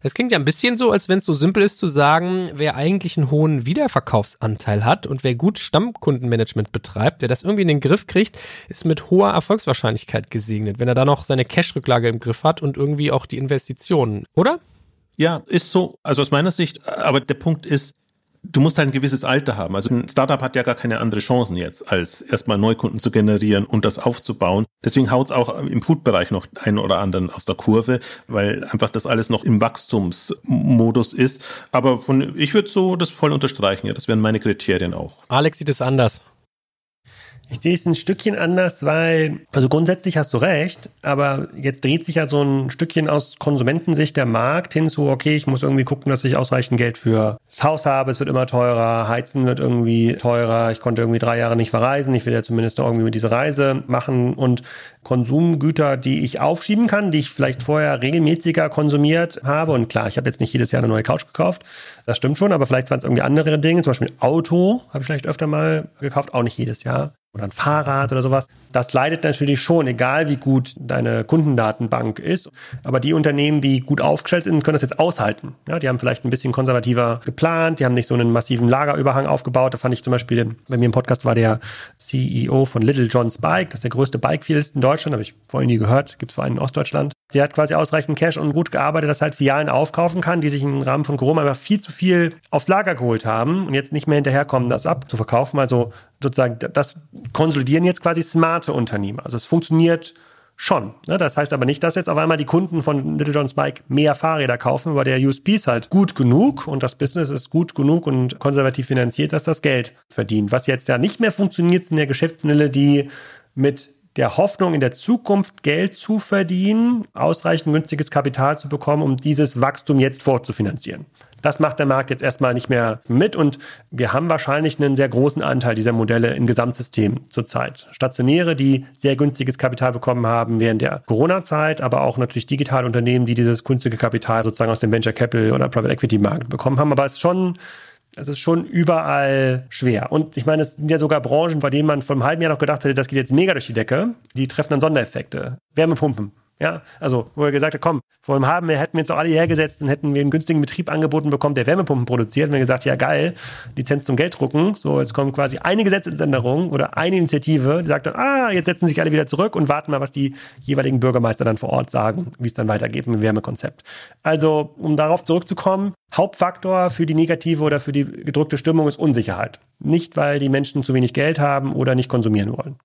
Es klingt ja ein bisschen so, als wenn es so simpel ist zu sagen, wer eigentlich einen hohen Wiederverkaufsanteil hat und wer gut Stammkundenmanagement betreibt, wer das irgendwie in den Griff kriegt, ist mit hoher Erfolgswahrscheinlichkeit gesegnet, wenn er da noch seine Cash-Rücklage im Griff hat und irgendwie auch die Investitionen, oder? Ja, ist so. Also aus meiner Sicht, aber der Punkt ist, du musst halt ein gewisses Alter haben. Also ein Startup hat ja gar keine andere Chancen jetzt, als erstmal Neukunden zu generieren und das aufzubauen. Deswegen haut es auch im Food-Bereich noch einen oder anderen aus der Kurve, weil einfach das alles noch im Wachstumsmodus ist. Aber von, ich würde so das voll unterstreichen. Ja, das wären meine Kriterien auch. Alex sieht es anders. Ich sehe es ein Stückchen anders, weil, also grundsätzlich hast du recht, aber jetzt dreht sich ja so ein Stückchen aus Konsumentensicht der Markt hin zu, okay, ich muss irgendwie gucken, dass ich ausreichend Geld für das Haus habe, es wird immer teurer, Heizen wird irgendwie teurer, ich konnte irgendwie drei Jahre nicht verreisen, ich will ja zumindest noch irgendwie mit diese Reise machen und Konsumgüter, die ich aufschieben kann, die ich vielleicht vorher regelmäßiger konsumiert habe und klar, ich habe jetzt nicht jedes Jahr eine neue Couch gekauft, das stimmt schon, aber vielleicht waren es irgendwie andere Dinge, zum Beispiel Auto habe ich vielleicht öfter mal gekauft, auch nicht jedes Jahr oder ein Fahrrad oder sowas. Das leidet natürlich schon, egal wie gut deine Kundendatenbank ist. Aber die Unternehmen, die gut aufgestellt sind, können das jetzt aushalten. Ja, die haben vielleicht ein bisschen konservativer geplant, die haben nicht so einen massiven Lagerüberhang aufgebaut. Da fand ich zum Beispiel, bei mir im Podcast war der CEO von Little John's Bike, das ist der größte Bikefield in Deutschland, habe ich vorhin nie gehört, gibt es vor allem in Ostdeutschland. Der hat quasi ausreichend Cash und gut gearbeitet, dass halt Filialen aufkaufen kann, die sich im Rahmen von Corona einfach viel zu viel aufs Lager geholt haben und jetzt nicht mehr hinterherkommen, das abzuverkaufen. Also sozusagen, das konsolidieren jetzt quasi smarte Unternehmen. Also es funktioniert schon. Ne? Das heißt aber nicht, dass jetzt auf einmal die Kunden von Little John's Bike mehr Fahrräder kaufen, weil der USP ist halt gut genug und das Business ist gut genug und konservativ finanziert, dass das Geld verdient. Was jetzt ja nicht mehr funktioniert, sind ja Geschäftsmodelle, die mit der Hoffnung, in der Zukunft Geld zu verdienen, ausreichend günstiges Kapital zu bekommen, um dieses Wachstum jetzt fortzufinanzieren. Das macht der Markt jetzt erstmal nicht mehr mit und wir haben wahrscheinlich einen sehr großen Anteil dieser Modelle im Gesamtsystem zurzeit. Stationäre, die sehr günstiges Kapital bekommen haben während der Corona-Zeit, aber auch natürlich digitale Unternehmen, die dieses günstige Kapital sozusagen aus dem Venture Capital oder Private Equity Markt bekommen haben. Aber es ist schon Es ist schon überall schwer. Und ich meine, es sind ja sogar Branchen, bei denen man vor einem halben Jahr noch gedacht hätte, das geht jetzt mega durch die Decke. Die treffen dann Sondereffekte. Wärmepumpen. Ja, also, wo er gesagt hat, komm, vor einem halben Jahr hätten wir uns doch alle hergesetzt und hätten wir einen günstigen Betrieb angeboten bekommen, der Wärmepumpen produziert. Und wir gesagt, ja geil, Lizenz zum Geld drucken. So, jetzt kommt quasi eine Gesetzesänderung oder eine Initiative, die sagt dann, ah, jetzt setzen sich alle wieder zurück und warten mal, was die jeweiligen Bürgermeister dann vor Ort sagen, wie es dann weitergeht mit dem Wärmekonzept. Also, um darauf zurückzukommen, Hauptfaktor für die negative oder für die gedrückte Stimmung ist Unsicherheit. Nicht, weil die Menschen zu wenig Geld haben oder nicht konsumieren wollen.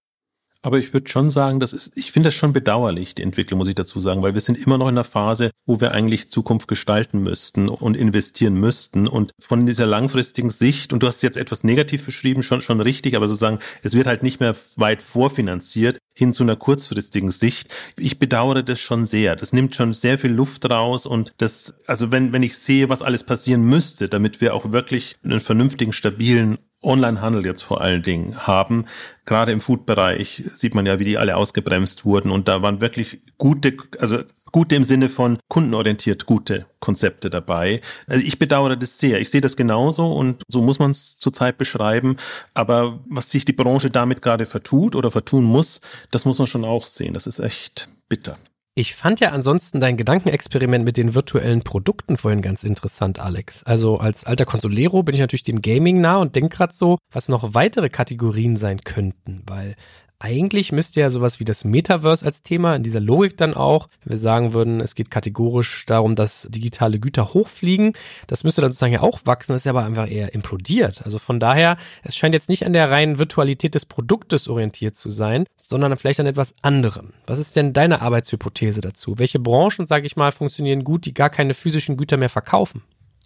Aber ich würde schon sagen, das ist, ich finde das schon bedauerlich, die Entwicklung, muss ich dazu sagen, weil wir sind immer noch in einer Phase, wo wir eigentlich Zukunft gestalten müssten und investieren müssten. Und von dieser langfristigen Sicht, und du hast jetzt etwas negativ beschrieben, schon, schon richtig, aber sozusagen, es wird halt nicht mehr weit vorfinanziert hin zu einer kurzfristigen Sicht. Ich bedauere das schon sehr. Das nimmt schon sehr viel Luft raus und das, also wenn, wenn ich sehe, was alles passieren müsste, damit wir auch wirklich einen vernünftigen, stabilen Onlinehandel jetzt vor allen Dingen haben. Gerade im Food-Bereich sieht man ja, wie die alle ausgebremst wurden und da waren wirklich gute, also gute im Sinne von kundenorientiert gute Konzepte dabei. Also ich bedauere das sehr. Ich sehe das genauso und so muss man es zurzeit beschreiben. Aber was sich die Branche damit gerade vertut oder vertun muss, das muss man schon auch sehen. Das ist echt bitter. Ich fand ja ansonsten dein Gedankenexperiment mit den virtuellen Produkten vorhin ganz interessant, Alex. Also als alter Consolero bin ich natürlich dem Gaming nah und denke gerade so, was noch weitere Kategorien sein könnten, weil eigentlich müsste ja sowas wie das Metaverse als Thema in dieser Logik dann auch, wenn wir sagen würden, es geht kategorisch darum, dass digitale Güter hochfliegen, das müsste dann sozusagen ja auch wachsen, das ist aber einfach eher implodiert. Also von daher, es scheint jetzt nicht an der reinen Virtualität des Produktes orientiert zu sein, sondern vielleicht an etwas anderem. Was ist denn deine Arbeitshypothese dazu? Welche Branchen, sage ich mal, funktionieren gut, die gar keine physischen Güter mehr verkaufen?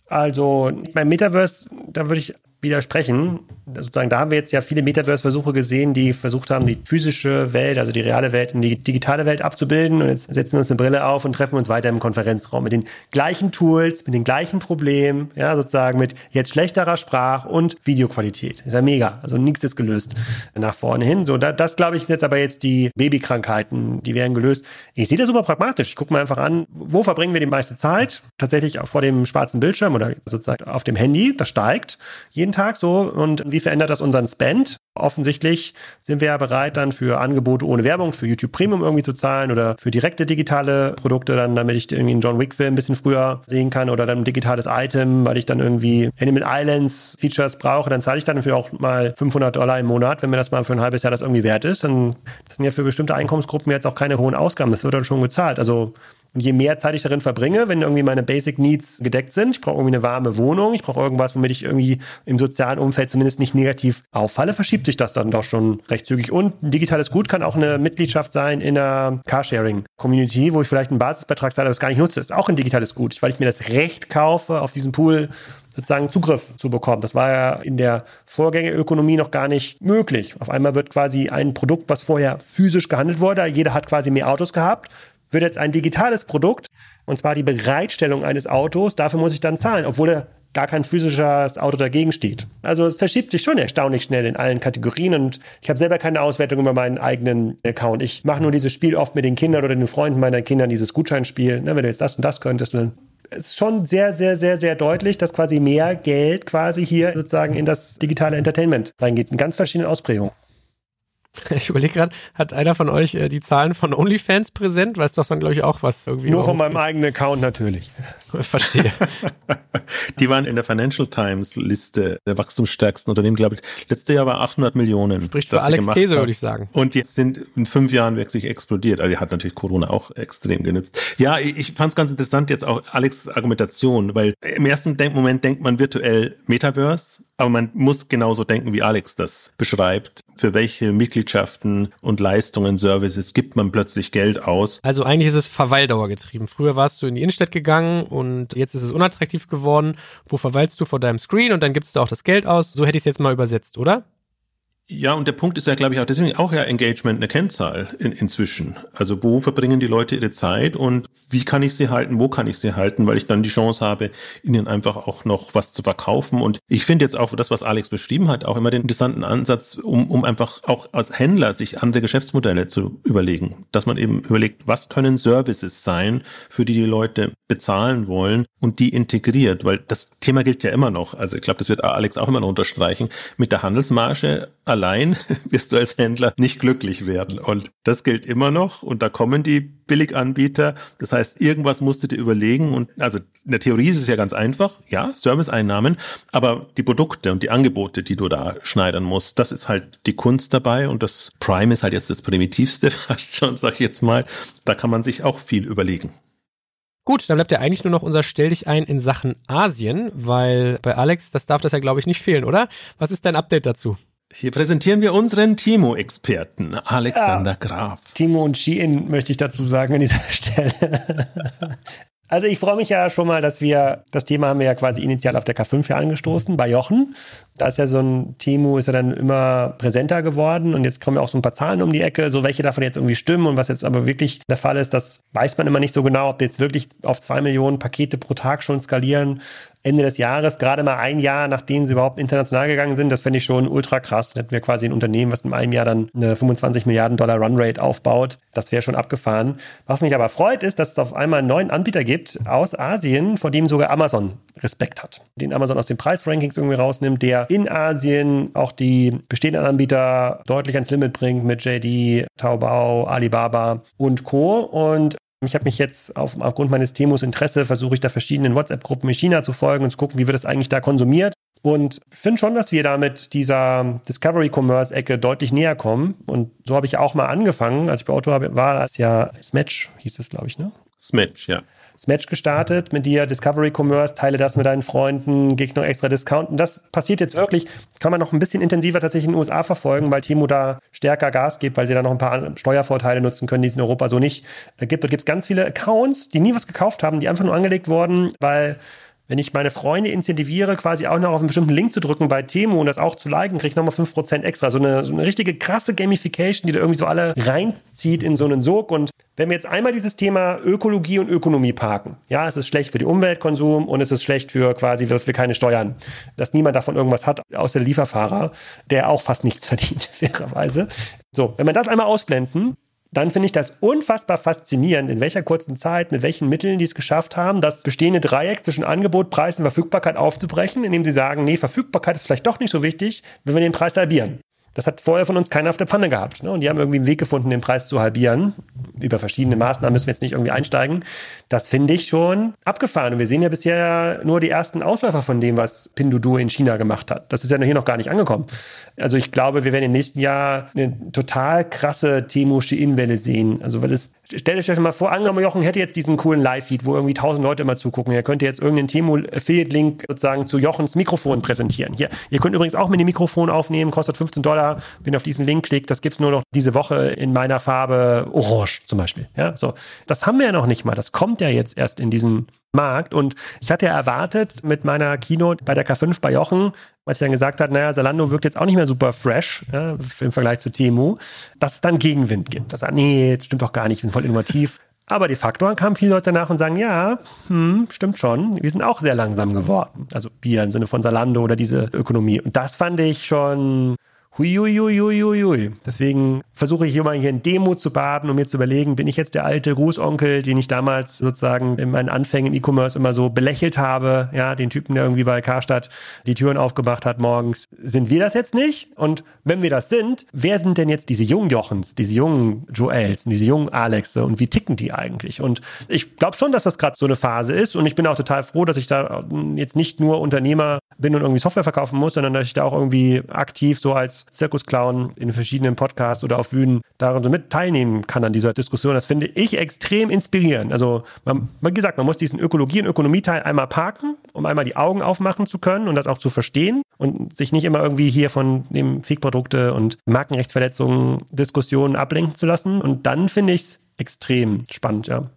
Also beim Metaverse, da würde ich widersprechen. Sozusagen, da haben wir jetzt ja viele Metaverse-Versuche gesehen, die versucht haben, die physische Welt, also die reale Welt in die digitale Welt abzubilden. Und jetzt setzen wir uns eine Brille auf und treffen uns weiter im Konferenzraum mit den gleichen Tools, mit den gleichen Problemen, ja, sozusagen mit jetzt schlechterer Sprach- und Videoqualität. Ist ja mega. Also nichts ist gelöst nach vorne hin. So, da, das glaube ich jetzt aber jetzt die Babykrankheiten, die werden gelöst. Ich sehe das super pragmatisch. Ich gucke mir einfach an, wo verbringen wir die meiste Zeit? Tatsächlich auch vor dem schwarzen Bildschirm oder sozusagen auf dem Handy. Das steigt jeden jeden Tag so und wie verändert das unseren Spend? Offensichtlich sind wir ja bereit, dann für Angebote ohne Werbung, für YouTube Premium irgendwie zu zahlen oder für direkte digitale Produkte, dann damit ich irgendwie einen John Wick-Film ein bisschen früher sehen kann oder dann ein digitales Item, weil ich dann irgendwie Animal Islands Features brauche, dann zahle ich dann dafür auch mal 500 Dollar im Monat, wenn mir das mal für ein halbes Jahr das irgendwie wert ist. Dann das sind ja für bestimmte Einkommensgruppen jetzt auch keine hohen Ausgaben. Das wird dann schon gezahlt. Also und je mehr Zeit ich darin verbringe, wenn irgendwie meine Basic Needs gedeckt sind, ich brauche irgendwie eine warme Wohnung, ich brauche irgendwas, womit ich irgendwie im sozialen Umfeld zumindest nicht negativ auffalle, verschiebt sich das dann doch schon recht zügig. Und ein digitales Gut kann auch eine Mitgliedschaft sein in einer Carsharing-Community, wo ich vielleicht einen Basisbetrag zahle, aber es gar nicht nutze. Das ist auch ein digitales Gut, weil ich mir das Recht kaufe, auf diesen Pool sozusagen Zugriff zu bekommen. Das war ja in der Vorgängerökonomie noch gar nicht möglich. Auf einmal wird quasi ein Produkt, was vorher physisch gehandelt wurde, jeder hat quasi mehr Autos gehabt, wird jetzt ein digitales Produkt, und zwar die Bereitstellung eines Autos, dafür muss ich dann zahlen, obwohl er gar kein physisches Auto dagegen steht. Also es verschiebt sich schon erstaunlich schnell in allen Kategorien und ich habe selber keine Auswertung über meinen eigenen Account. Ich mache nur dieses Spiel oft mit den Kindern oder den Freunden meiner Kinder, dieses Gutscheinspiel. Ne, wenn du jetzt das und das könntest, dann ist schon sehr, sehr, sehr, sehr deutlich, dass quasi mehr Geld quasi hier sozusagen in das digitale Entertainment reingeht, in ganz verschiedenen Ausprägungen. (laughs) Ich überlege gerade, hat einer von euch äh, die Zahlen von OnlyFans präsent? Weißt du, dann glaube ich auch was irgendwie. Nur von meinem eigenen Account natürlich. (laughs) Verstehe. (laughs) die waren in der Financial Times Liste der wachstumsstärksten Unternehmen, glaube ich. Letztes Jahr war 800 Millionen. Spricht für Alex These, würde ich sagen. Und jetzt sind in fünf Jahren wirklich explodiert. Also, hat natürlich Corona auch extrem genützt. Ja, ich fand es ganz interessant jetzt auch Alex Argumentation, weil im ersten Moment denkt man virtuell Metaverse aber man muss genauso denken, wie Alex das beschreibt. Für welche Mitgliedschaften und Leistungen, Services gibt man plötzlich Geld aus? Also eigentlich ist es Verweildauer getrieben. Früher warst du in die Innenstadt gegangen und jetzt ist es unattraktiv geworden. Wo verweilst du vor deinem Screen und dann gibst du auch das Geld aus? So hätte ich es jetzt mal übersetzt, oder? Ja, und der Punkt ist ja, glaube ich, auch deswegen auch ja Engagement eine Kennzahl in, inzwischen. Also wo verbringen die Leute ihre Zeit und wie kann ich sie halten, wo kann ich sie halten, weil ich dann die Chance habe, ihnen einfach auch noch was zu verkaufen. Und ich finde jetzt auch das, was Alex beschrieben hat, auch immer den interessanten Ansatz, um, um einfach auch als Händler sich andere Geschäftsmodelle zu überlegen. Dass man eben überlegt, was können Services sein, für die die Leute bezahlen wollen und die integriert, weil das Thema gilt ja immer noch. Also ich glaube, das wird Alex auch immer noch unterstreichen. Mit der Handelsmarge allein (laughs) wirst du als Händler nicht glücklich werden. Und das gilt immer noch. Und da kommen die Billiganbieter. Das heißt, irgendwas musst du dir überlegen. Und also in der Theorie ist es ja ganz einfach. Ja, Serviceeinnahmen. Aber die Produkte und die Angebote, die du da schneidern musst, das ist halt die Kunst dabei. Und das Prime ist halt jetzt das primitivste (laughs) fast schon, sag ich jetzt mal. Da kann man sich auch viel überlegen. Gut, dann bleibt ja eigentlich nur noch unser Stell dich ein in Sachen Asien, weil bei Alex, das darf das ja glaube ich nicht fehlen, oder? Was ist dein Update dazu? Hier präsentieren wir unseren Timo-Experten, Alexander ja, Graf. Timo und Shein möchte ich dazu sagen an dieser (laughs) Stelle. Also ich freue mich ja schon mal, dass wir, das Thema haben wir ja quasi initial auf der K5 ja angestoßen, bei Jochen. Da ist ja so ein Timo, ist ja dann immer präsenter geworden und jetzt kommen ja auch so ein paar Zahlen um die Ecke, so welche davon jetzt irgendwie stimmen und was jetzt aber wirklich der Fall ist, das weiß man immer nicht so genau, ob jetzt wirklich auf zwei Millionen Pakete pro Tag schon skalieren Ende des Jahres, gerade mal ein Jahr, nachdem sie überhaupt international gegangen sind. Das fände ich schon ultra krass. Dann hätten wir quasi ein Unternehmen, was in einem Jahr dann eine 25 Milliarden Dollar Runrate aufbaut. Das wäre schon abgefahren. Was mich aber freut, ist, dass es auf einmal einen neuen Anbieter gibt aus Asien, vor dem sogar Amazon Respekt hat. Den Amazon aus den Preisrankings irgendwie rausnimmt, der in Asien auch die bestehenden Anbieter deutlich ans Limit bringt mit JD, Taobao, Alibaba und Co. Und ich habe mich jetzt auf, aufgrund meines Themos Interesse versuche ich da verschiedenen WhatsApp-Gruppen in China zu folgen und zu gucken, wie wird das eigentlich da konsumiert. Und finde schon, dass wir da mit dieser Discovery Commerce Ecke deutlich näher kommen. Und so habe ich auch mal angefangen, als ich bei Otto war, als ja Smatch hieß es, glaube ich, ne? Smatch, ja das Match gestartet mit dir, Discovery Commerce, teile das mit deinen Freunden, noch extra Discount. Und das passiert jetzt wirklich, kann man noch ein bisschen intensiver tatsächlich in den USA verfolgen, weil Timo da stärker Gas gibt, weil sie da noch ein paar Steuervorteile nutzen können, die es in Europa so nicht äh, gibt. Dort gibt es ganz viele Accounts, die nie was gekauft haben, die einfach nur angelegt wurden, weil wenn ich meine Freunde incentiviere, quasi auch noch auf einen bestimmten Link zu drücken bei Temo und das auch zu liken, kriege ich nochmal 5% extra. So eine, so eine richtige krasse Gamification, die da irgendwie so alle reinzieht in so einen Sog. Und wenn wir jetzt einmal dieses Thema Ökologie und Ökonomie parken, ja, es ist schlecht für die Umweltkonsum und es ist schlecht für quasi, dass wir keine Steuern, dass niemand davon irgendwas hat, außer der Lieferfahrer, der auch fast nichts (laughs) verdient, fairerweise. So, wenn wir das einmal ausblenden, dann finde ich das unfassbar faszinierend, in welcher kurzen Zeit, mit welchen Mitteln die es geschafft haben, das bestehende Dreieck zwischen Angebot, Preis und Verfügbarkeit aufzubrechen, indem sie sagen, nee, Verfügbarkeit ist vielleicht doch nicht so wichtig, wenn wir den Preis halbieren. Das hat vorher von uns keiner auf der Pfanne gehabt. Ne? Und die haben irgendwie einen Weg gefunden, den Preis zu halbieren. Über verschiedene Maßnahmen müssen wir jetzt nicht irgendwie einsteigen. Das finde ich schon abgefahren. Und wir sehen ja bisher nur die ersten Ausläufer von dem, was Pinduoduo in China gemacht hat. Das ist ja hier noch gar nicht angekommen. Also ich glaube, wir werden im nächsten Jahr eine total krasse Temo Shein-Welle sehen. Also weil es stellt euch mal vor, angenommen, Jochen hätte jetzt diesen coolen Live-Feed, wo irgendwie tausend Leute immer zugucken. Er könnte jetzt irgendeinen Temo-Affiliate-Link sozusagen zu Jochens Mikrofon präsentieren. Hier, ihr könnt übrigens auch mit dem Mikrofon aufnehmen, kostet 15 Dollar. Wenn ihr auf diesen Link klickt, das gibt's nur noch diese Woche in meiner Farbe Orange zum Beispiel. Ja, so. Das haben wir ja noch nicht mal. Das kommt ja jetzt erst in diesen Markt. Und ich hatte ja erwartet mit meiner Keynote bei der K5 bei Jochen, was ich dann gesagt hat, naja, Salando wirkt jetzt auch nicht mehr super fresh ja, im Vergleich zu Temu, dass es dann Gegenwind gibt. Das sagt, nee, das stimmt doch gar nicht, wir sind voll innovativ. Aber de facto kamen viele Leute nach und sagen, ja, hm, stimmt schon, wir sind auch sehr langsam geworden. Also wir im Sinne von Salando oder diese Ökonomie. Und das fand ich schon Huiuiuiuiui. Deswegen versuche ich immer hier in Demut zu baden, um mir zu überlegen, bin ich jetzt der alte Grußonkel, den ich damals sozusagen in meinen Anfängen im E-Commerce immer so belächelt habe, ja, den Typen, der irgendwie bei Karstadt die Türen aufgemacht hat morgens. Sind wir das jetzt nicht? Und wenn wir das sind, wer sind denn jetzt diese jungen Jochens, diese jungen Joels und diese jungen Alexe und wie ticken die eigentlich? Und ich glaube schon, dass das gerade so eine Phase ist und ich bin auch total froh, dass ich da jetzt nicht nur Unternehmer bin und irgendwie Software verkaufen muss, sondern dass ich da auch irgendwie aktiv so als Zirkusclown in verschiedenen Podcasts oder auf Bühnen daran so mit teilnehmen kann an dieser Diskussion. Das finde ich extrem inspirierend. Also, man, wie gesagt, man muss diesen Ökologie- und Ökonomieteil einmal parken, um einmal die Augen aufmachen zu können und das auch zu verstehen und sich nicht immer irgendwie hier von dem Fake-Produkte und Markenrechtsverletzungen Diskussionen ablenken zu lassen. Und dann finde ich es extrem spannend, ja.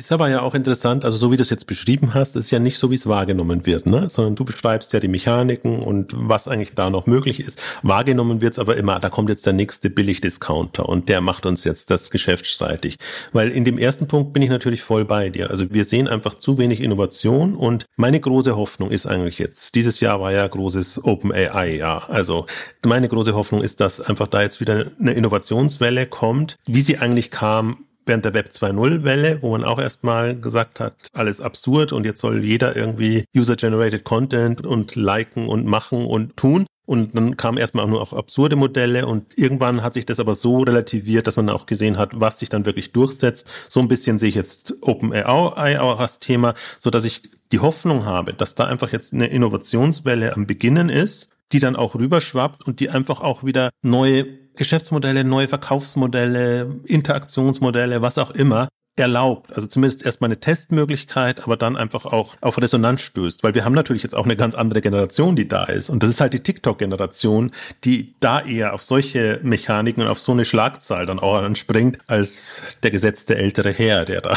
Ist aber ja auch interessant, also so wie du es jetzt beschrieben hast, ist ja nicht so, wie es wahrgenommen wird, ne? sondern du beschreibst ja die Mechaniken und was eigentlich da noch möglich ist. Wahrgenommen wird es aber immer, da kommt jetzt der nächste Billigdiscounter und der macht uns jetzt das Geschäft streitig. Weil in dem ersten Punkt bin ich natürlich voll bei dir. Also wir sehen einfach zu wenig Innovation und meine große Hoffnung ist eigentlich jetzt, dieses Jahr war ja großes Open AI Jahr. Also meine große Hoffnung ist, dass einfach da jetzt wieder eine Innovationswelle kommt, wie sie eigentlich kam während der Web 2.0 Welle, wo man auch erstmal gesagt hat, alles absurd und jetzt soll jeder irgendwie User-Generated Content und liken und machen und tun. Und dann kamen erstmal nur auch absurde Modelle und irgendwann hat sich das aber so relativiert, dass man auch gesehen hat, was sich dann wirklich durchsetzt. So ein bisschen sehe ich jetzt OpenAI auch als Thema, so dass ich die Hoffnung habe, dass da einfach jetzt eine Innovationswelle am Beginnen ist, die dann auch rüberschwappt und die einfach auch wieder neue Geschäftsmodelle, neue Verkaufsmodelle, Interaktionsmodelle, was auch immer, erlaubt. Also zumindest erstmal eine Testmöglichkeit, aber dann einfach auch auf Resonanz stößt. Weil wir haben natürlich jetzt auch eine ganz andere Generation, die da ist. Und das ist halt die TikTok-Generation, die da eher auf solche Mechaniken und auf so eine Schlagzahl dann auch anspringt, als der gesetzte ältere Herr, der da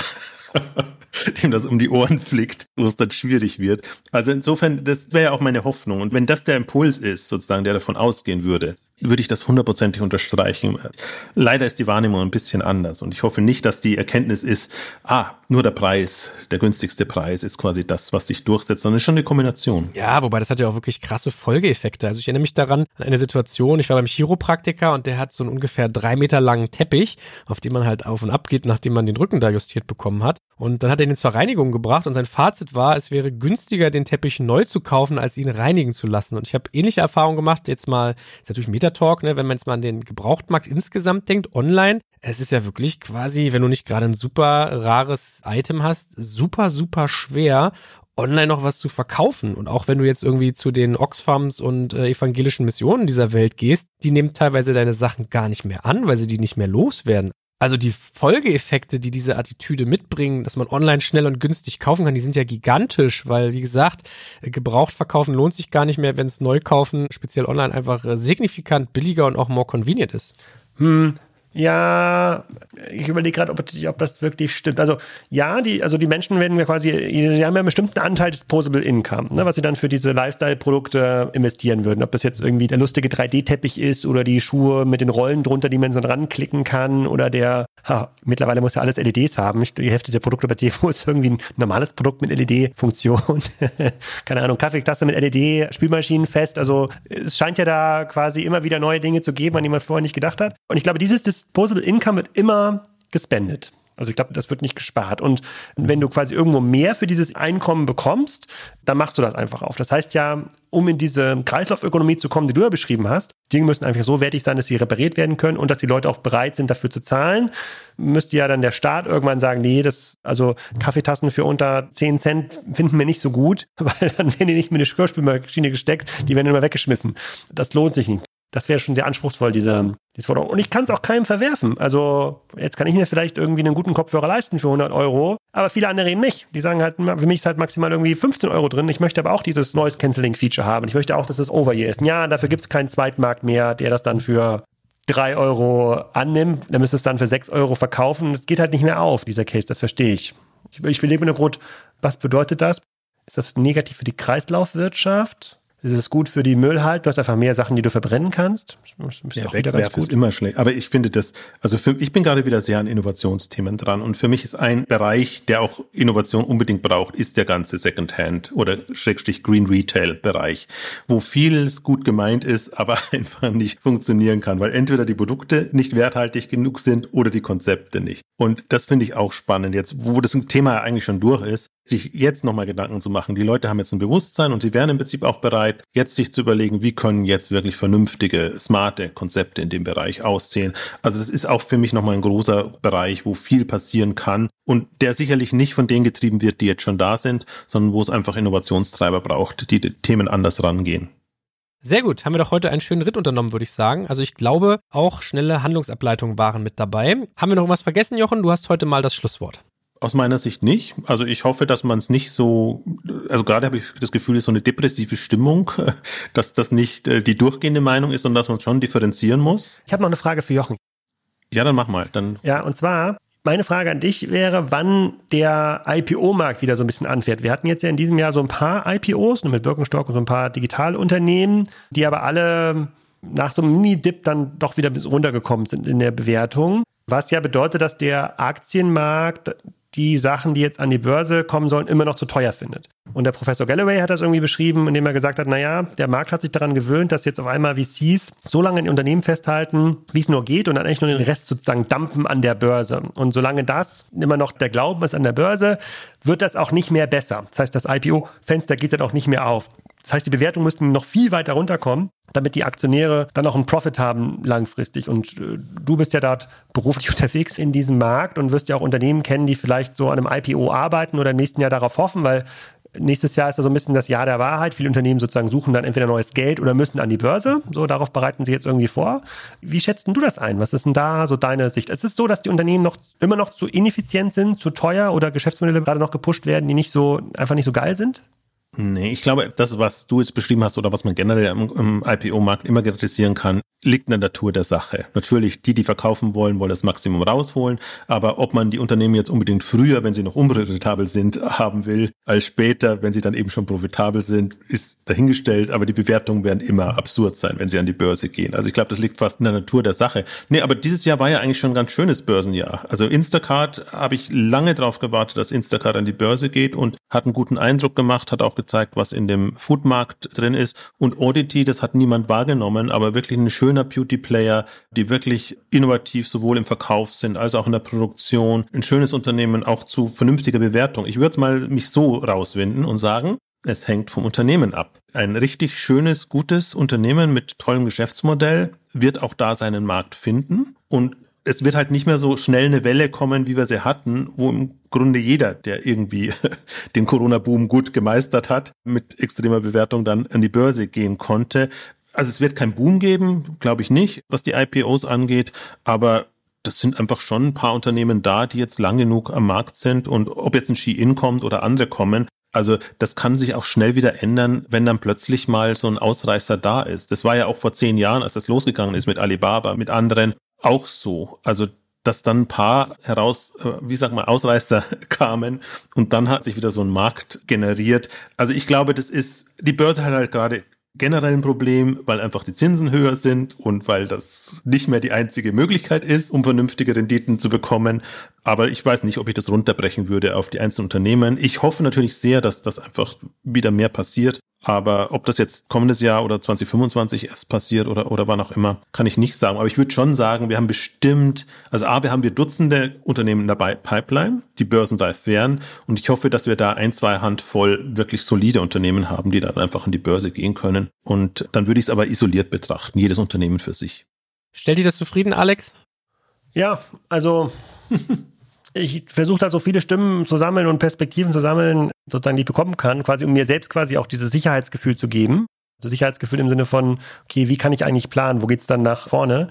(laughs) dem das um die Ohren flickt, wo es dann schwierig wird. Also insofern, das wäre ja auch meine Hoffnung. Und wenn das der Impuls ist, sozusagen, der davon ausgehen würde, würde ich das hundertprozentig unterstreichen. Leider ist die Wahrnehmung ein bisschen anders und ich hoffe nicht, dass die Erkenntnis ist, ah, nur der Preis, der günstigste Preis ist quasi das, was sich durchsetzt, sondern es ist schon eine Kombination. Ja, wobei das hat ja auch wirklich krasse Folgeeffekte. Also ich erinnere mich daran an eine Situation, ich war beim Chiropraktiker und der hat so einen ungefähr drei Meter langen Teppich, auf dem man halt auf und ab geht, nachdem man den Rücken da justiert bekommen hat. Und dann hat er ihn zur Reinigung gebracht und sein Fazit war, es wäre günstiger, den Teppich neu zu kaufen, als ihn reinigen zu lassen. Und ich habe ähnliche Erfahrungen gemacht, jetzt mal, ist natürlich Meter Talk, ne, wenn man jetzt mal an den Gebrauchtmarkt insgesamt denkt, online. Es ist ja wirklich quasi, wenn du nicht gerade ein super rares Item hast, super, super schwer, online noch was zu verkaufen. Und auch wenn du jetzt irgendwie zu den Oxfams und äh, evangelischen Missionen dieser Welt gehst, die nehmen teilweise deine Sachen gar nicht mehr an, weil sie die nicht mehr loswerden. Also die Folgeeffekte, die diese Attitüde mitbringen, dass man online schnell und günstig kaufen kann, die sind ja gigantisch, weil wie gesagt, gebraucht verkaufen lohnt sich gar nicht mehr, wenn es neu kaufen, speziell online einfach äh, signifikant billiger und auch more convenient ist. Hm, ja, ich überlege gerade, ob, ob, das wirklich stimmt. Also ja, die, also die Menschen werden ja quasi, sie haben ja einen bestimmten Anteil des Posable Income, ne, was sie dann für diese Lifestyle-Produkte investieren würden. Ob das jetzt irgendwie der lustige 3D-Teppich ist oder die Schuhe mit den Rollen drunter, die man so ranklicken kann oder der, ha, mittlerweile muss ja alles LEDs haben. Die Hälfte der Produkte bei Tevo (laughs) ist irgendwie ein normales Produkt mit LED-Funktion. (laughs) Keine Ahnung, Kaffeetasse mit LED, Spielmaschinen fest. Also es scheint ja da quasi immer wieder neue Dinge zu geben, an die man vorher nicht gedacht hat. Und ich glaube, dieses Disposable Income wird immer gespendet. Also ich glaube, das wird nicht gespart. Und wenn du quasi irgendwo mehr für dieses Einkommen bekommst, dann machst du das einfach auf. Das heißt ja, um in diese Kreislaufökonomie zu kommen, die du ja beschrieben hast, Dinge müssen einfach so wertig sein, dass sie repariert werden können und dass die Leute auch bereit sind, dafür zu zahlen. Müsste ja dann der Staat irgendwann sagen, nee, das, also Kaffeetassen für unter 10 Cent finden wir nicht so gut, (laughs) weil dann werden die nicht mit eine Geschirrspülmaschine gesteckt, die werden immer weggeschmissen. Das lohnt sich nicht das wäre schon sehr anspruchsvoll, diese, diese Forderung. Und ich kann es auch keinem verwerfen. Also jetzt kann ich mir vielleicht irgendwie einen guten Kopfhörer leisten für 100 Euro, aber viele andere eben nicht. Die sagen halt, für mich ist halt maximal irgendwie 15 Euro drin. Ich möchte aber auch dieses Noise Cancelling Feature haben. Ich möchte auch, dass das Over-Ear ist. Ja, dafür gibt es keinen Zweitmarkt mehr, der das dann für drei Euro annimmt. Der müsste es dann für sechs Euro verkaufen. Das geht halt nicht mehr auf, dieser Case. Das verstehe ich. Ich, ich belebe nur Brot. Was bedeutet das? Ist das negativ für die Kreislaufwirtschaft? Ist es gut für die Müllhalt. Du hast einfach mehr Sachen, die du verbrennen kannst. Ja, Wegwerfen ist immer schlecht. Aber ich finde das, also für, ich bin gerade wieder sehr an Innovationsthemen dran. Und für mich ist ein Bereich, der auch Innovation unbedingt braucht, ist der ganze Secondhand oder Schrägstrich Green Retail Bereich, wo vieles gut gemeint ist, (laughs) aber einfach nicht funktionieren kann, weil entweder die Produkte nicht werthaltig genug sind oder die Konzepte nicht. Und das finde ich auch spannend jetzt, wo das Thema eigentlich schon durch ist, sich jetzt nochmal Gedanken zu machen. Die Leute haben jetzt ein Bewusstsein und sie wären im Prinzip auch bereit, jetzt sich zu überlegen, wie können jetzt wirklich vernünftige, smarte Konzepte in dem Bereich aussehen. Also das ist auch für mich nochmal ein großer Bereich, wo viel passieren kann und der sicherlich nicht von denen getrieben wird, die jetzt schon da sind, sondern wo es einfach Innovationstreiber braucht, die, die Themen anders rangehen. Sehr gut, haben wir doch heute einen schönen Ritt unternommen, würde ich sagen. Also ich glaube, auch schnelle Handlungsableitungen waren mit dabei. Haben wir noch was vergessen, Jochen? Du hast heute mal das Schlusswort. Aus meiner Sicht nicht. Also ich hoffe, dass man es nicht so, also gerade habe ich das Gefühl, ist so eine depressive Stimmung, (laughs) dass das nicht äh, die durchgehende Meinung ist, sondern dass man schon differenzieren muss. Ich habe noch eine Frage für Jochen. Ja, dann mach mal. Dann ja, und zwar, Meine Frage an dich wäre, wann der IPO-Markt wieder so ein bisschen anfährt. Wir hatten jetzt ja in diesem Jahr so ein paar IPOs mit Birkenstock und so ein paar Digitalunternehmen, die aber alle nach so einem Mini-Dip dann doch wieder bis runtergekommen sind in der Bewertung. Was ja bedeutet, dass der Aktienmarkt die Sachen, die jetzt an die Börse kommen sollen, immer noch zu teuer findet. Und der Professor Galloway hat das irgendwie beschrieben, indem er gesagt hat, naja, der Markt hat sich daran gewöhnt, dass jetzt auf einmal VCs so lange in Unternehmen festhalten, wie es nur geht und dann eigentlich nur den Rest sozusagen dampen an der Börse. Und solange das immer noch der Glauben ist an der Börse, wird das auch nicht mehr besser. Das heißt, das IPO-Fenster geht dann auch nicht mehr auf. Das heißt, die Bewertungen müssten noch viel weiter runterkommen, damit die Aktionäre dann auch einen Profit haben langfristig. Und äh, du bist ja dort beruflich (laughs) unterwegs in diesem Markt und wirst ja auch Unternehmen kennen, die vielleicht so an einem IPO arbeiten oder im nächsten Jahr darauf hoffen, weil nächstes Jahr ist ja so ein bisschen das Jahr der Wahrheit. Viele Unternehmen sozusagen suchen dann entweder neues Geld oder müssen an die Börse. So, darauf bereiten sie jetzt irgendwie vor. Wie schätzt du das ein? Was ist denn da so deine Sicht? Es ist so, dass die Unternehmen noch immer noch zu ineffizient sind, zu teuer oder Geschäftsmodelle gerade noch gepusht werden, die nicht so, einfach nicht so geil sind? Nee, ich glaube, das, was du jetzt beschrieben hast oder was man generell im, im IPO-Markt immer kritisieren kann, liegt in der Natur der Sache. Natürlich, die, die verkaufen wollen, wollen das Maximum rausholen, aber ob man die Unternehmen jetzt unbedingt früher, wenn sie noch unprofitabel sind, haben will, als später, wenn sie dann eben schon profitabel sind, ist dahingestellt, aber die Bewertungen werden immer absurd sein, wenn sie an die Börse gehen. Also ich glaube, das liegt fast in der Natur der Sache. Nee, aber dieses Jahr war ja eigentlich schon ein ganz schönes Börsenjahr. Also Instacart habe ich lange darauf gewartet, dass Instacart an die Börse geht und hat einen guten Eindruck gemacht, hat auch gezeigt, was in dem Foodmarkt drin ist. Und Audity, das hat niemand wahrgenommen, aber wirklich schöne schöner Beauty-Player, die wirklich innovativ sowohl im Verkauf sind als auch in der Produktion. Ein schönes Unternehmen auch zu vernünftiger Bewertung. Ich würde mal mich so rauswinden und sagen, es hängt vom Unternehmen ab. Ein richtig schönes, gutes Unternehmen mit tollem Geschäftsmodell wird auch da seinen Markt finden und es wird halt nicht mehr so schnell eine Welle kommen, wie wir sie hatten, wo im Grunde jeder, der irgendwie (laughs) den Corona-Boom gut gemeistert hat, mit extremer Bewertung dann an die Börse gehen konnte. Also es wird kein Boom geben, glaube ich nicht, was die IPOs angeht, aber das sind einfach schon ein paar Unternehmen da, die jetzt lang genug am Markt sind und ob jetzt ein Ski-In kommt oder andere kommen, also das kann sich auch schnell wieder ändern, wenn dann plötzlich mal so ein Ausreißer da ist. Das war ja auch vor zehn Jahren, als das losgegangen ist mit Alibaba, mit anderen auch so. Also dass dann ein paar heraus, äh, wie sagt man, Ausreißer (laughs) kamen und dann hat sich wieder so ein Markt generiert. Also ich glaube, das ist, die Börse hat halt gerade generell ein Problem, weil einfach die Zinsen höher sind und weil das nicht mehr die einzige Möglichkeit ist, um vernünftige Renditen zu bekommen. Aber ich weiß nicht, ob ich das runterbrechen würde auf die einzelnen Unternehmen. Ich hoffe natürlich sehr, dass das einfach wieder mehr passiert. Aber ob das jetzt kommendes Jahr oder 2025 erst passiert oder, oder wann auch immer, kann ich nicht sagen. Aber ich würde schon sagen, wir haben bestimmt, also A, wir haben wir Dutzende Unternehmen in der Pipeline, die börsenreif wären. Und ich hoffe, dass wir da ein, zwei Handvoll wirklich solide Unternehmen haben, die dann einfach in die Börse gehen können. Und dann würde ich es aber isoliert betrachten, jedes Unternehmen für sich. Stellt dich das zufrieden, Alex? Ja, also (laughs) ich versuche da so viele Stimmen zu sammeln und Perspektiven zu sammeln, sozusagen, die ich bekommen kann, quasi um mir selbst quasi auch dieses Sicherheitsgefühl zu geben. Also Sicherheitsgefühl im Sinne von, okay, wie kann ich eigentlich planen? Wo geht's dann nach vorne?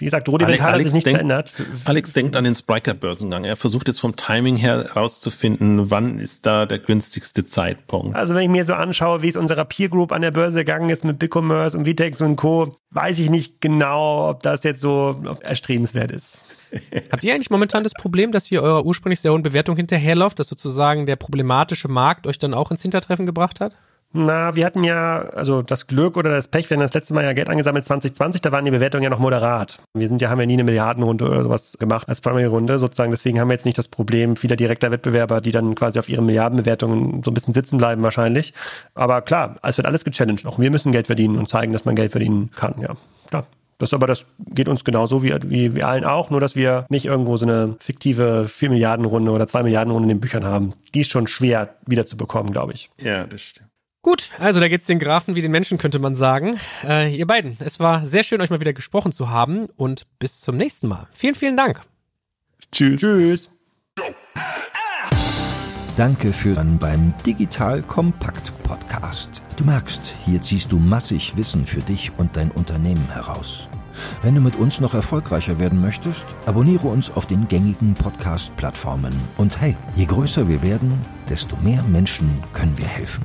Wie gesagt, rudimentar hat sich nicht denkt, verändert. Alex denkt an den Spriker-Börsengang. Er versucht jetzt vom Timing her herauszufinden, wann ist da der günstigste Zeitpunkt. Also wenn ich mir so anschaue, wie es unserer Peer Group an der Börse gegangen ist mit BigCommerce und Vitex und Co., weiß ich nicht genau, ob das jetzt so erstrebenswert ist. (laughs) Habt ihr eigentlich momentan das Problem, dass ihr eurer ursprünglich sehr hohen Bewertung hinterherläuft, dass sozusagen der problematische Markt euch dann auch ins Hintertreffen gebracht hat? Na, wir hatten ja, also das Glück oder das Pech, wir haben das letzte Mal ja Geld angesammelt 2020, da waren die Bewertungen ja noch moderat. Wir sind ja, haben ja nie eine Milliardenrunde oder sowas gemacht als Primary-Runde sozusagen, deswegen haben wir jetzt nicht das Problem vieler direkter Wettbewerber, die dann quasi auf ihren Milliardenbewertungen so ein bisschen sitzen bleiben wahrscheinlich. Aber klar, es wird alles gechallenged. Auch wir müssen Geld verdienen und zeigen, dass man Geld verdienen kann, ja. Klar. Das aber, das geht uns genauso wie, wie, wie allen auch, nur dass wir nicht irgendwo so eine fiktive 4 Milliarden Runde oder 2 Milliarden Runde in den Büchern haben. Die ist schon schwer wiederzubekommen, glaube ich. Ja, das stimmt. Gut, also da geht's den Grafen wie den Menschen, könnte man sagen. Äh, ihr beiden, es war sehr schön, euch mal wieder gesprochen zu haben und bis zum nächsten Mal. Vielen, vielen Dank. Tschüss. Tschüss. Danke für dann beim Digital Kompakt Podcast. Du merkst, hier ziehst du massig Wissen für dich und dein Unternehmen heraus. Wenn du mit uns noch erfolgreicher werden möchtest, abonniere uns auf den gängigen Podcast-Plattformen. Und hey, je größer wir werden, desto mehr Menschen können wir helfen.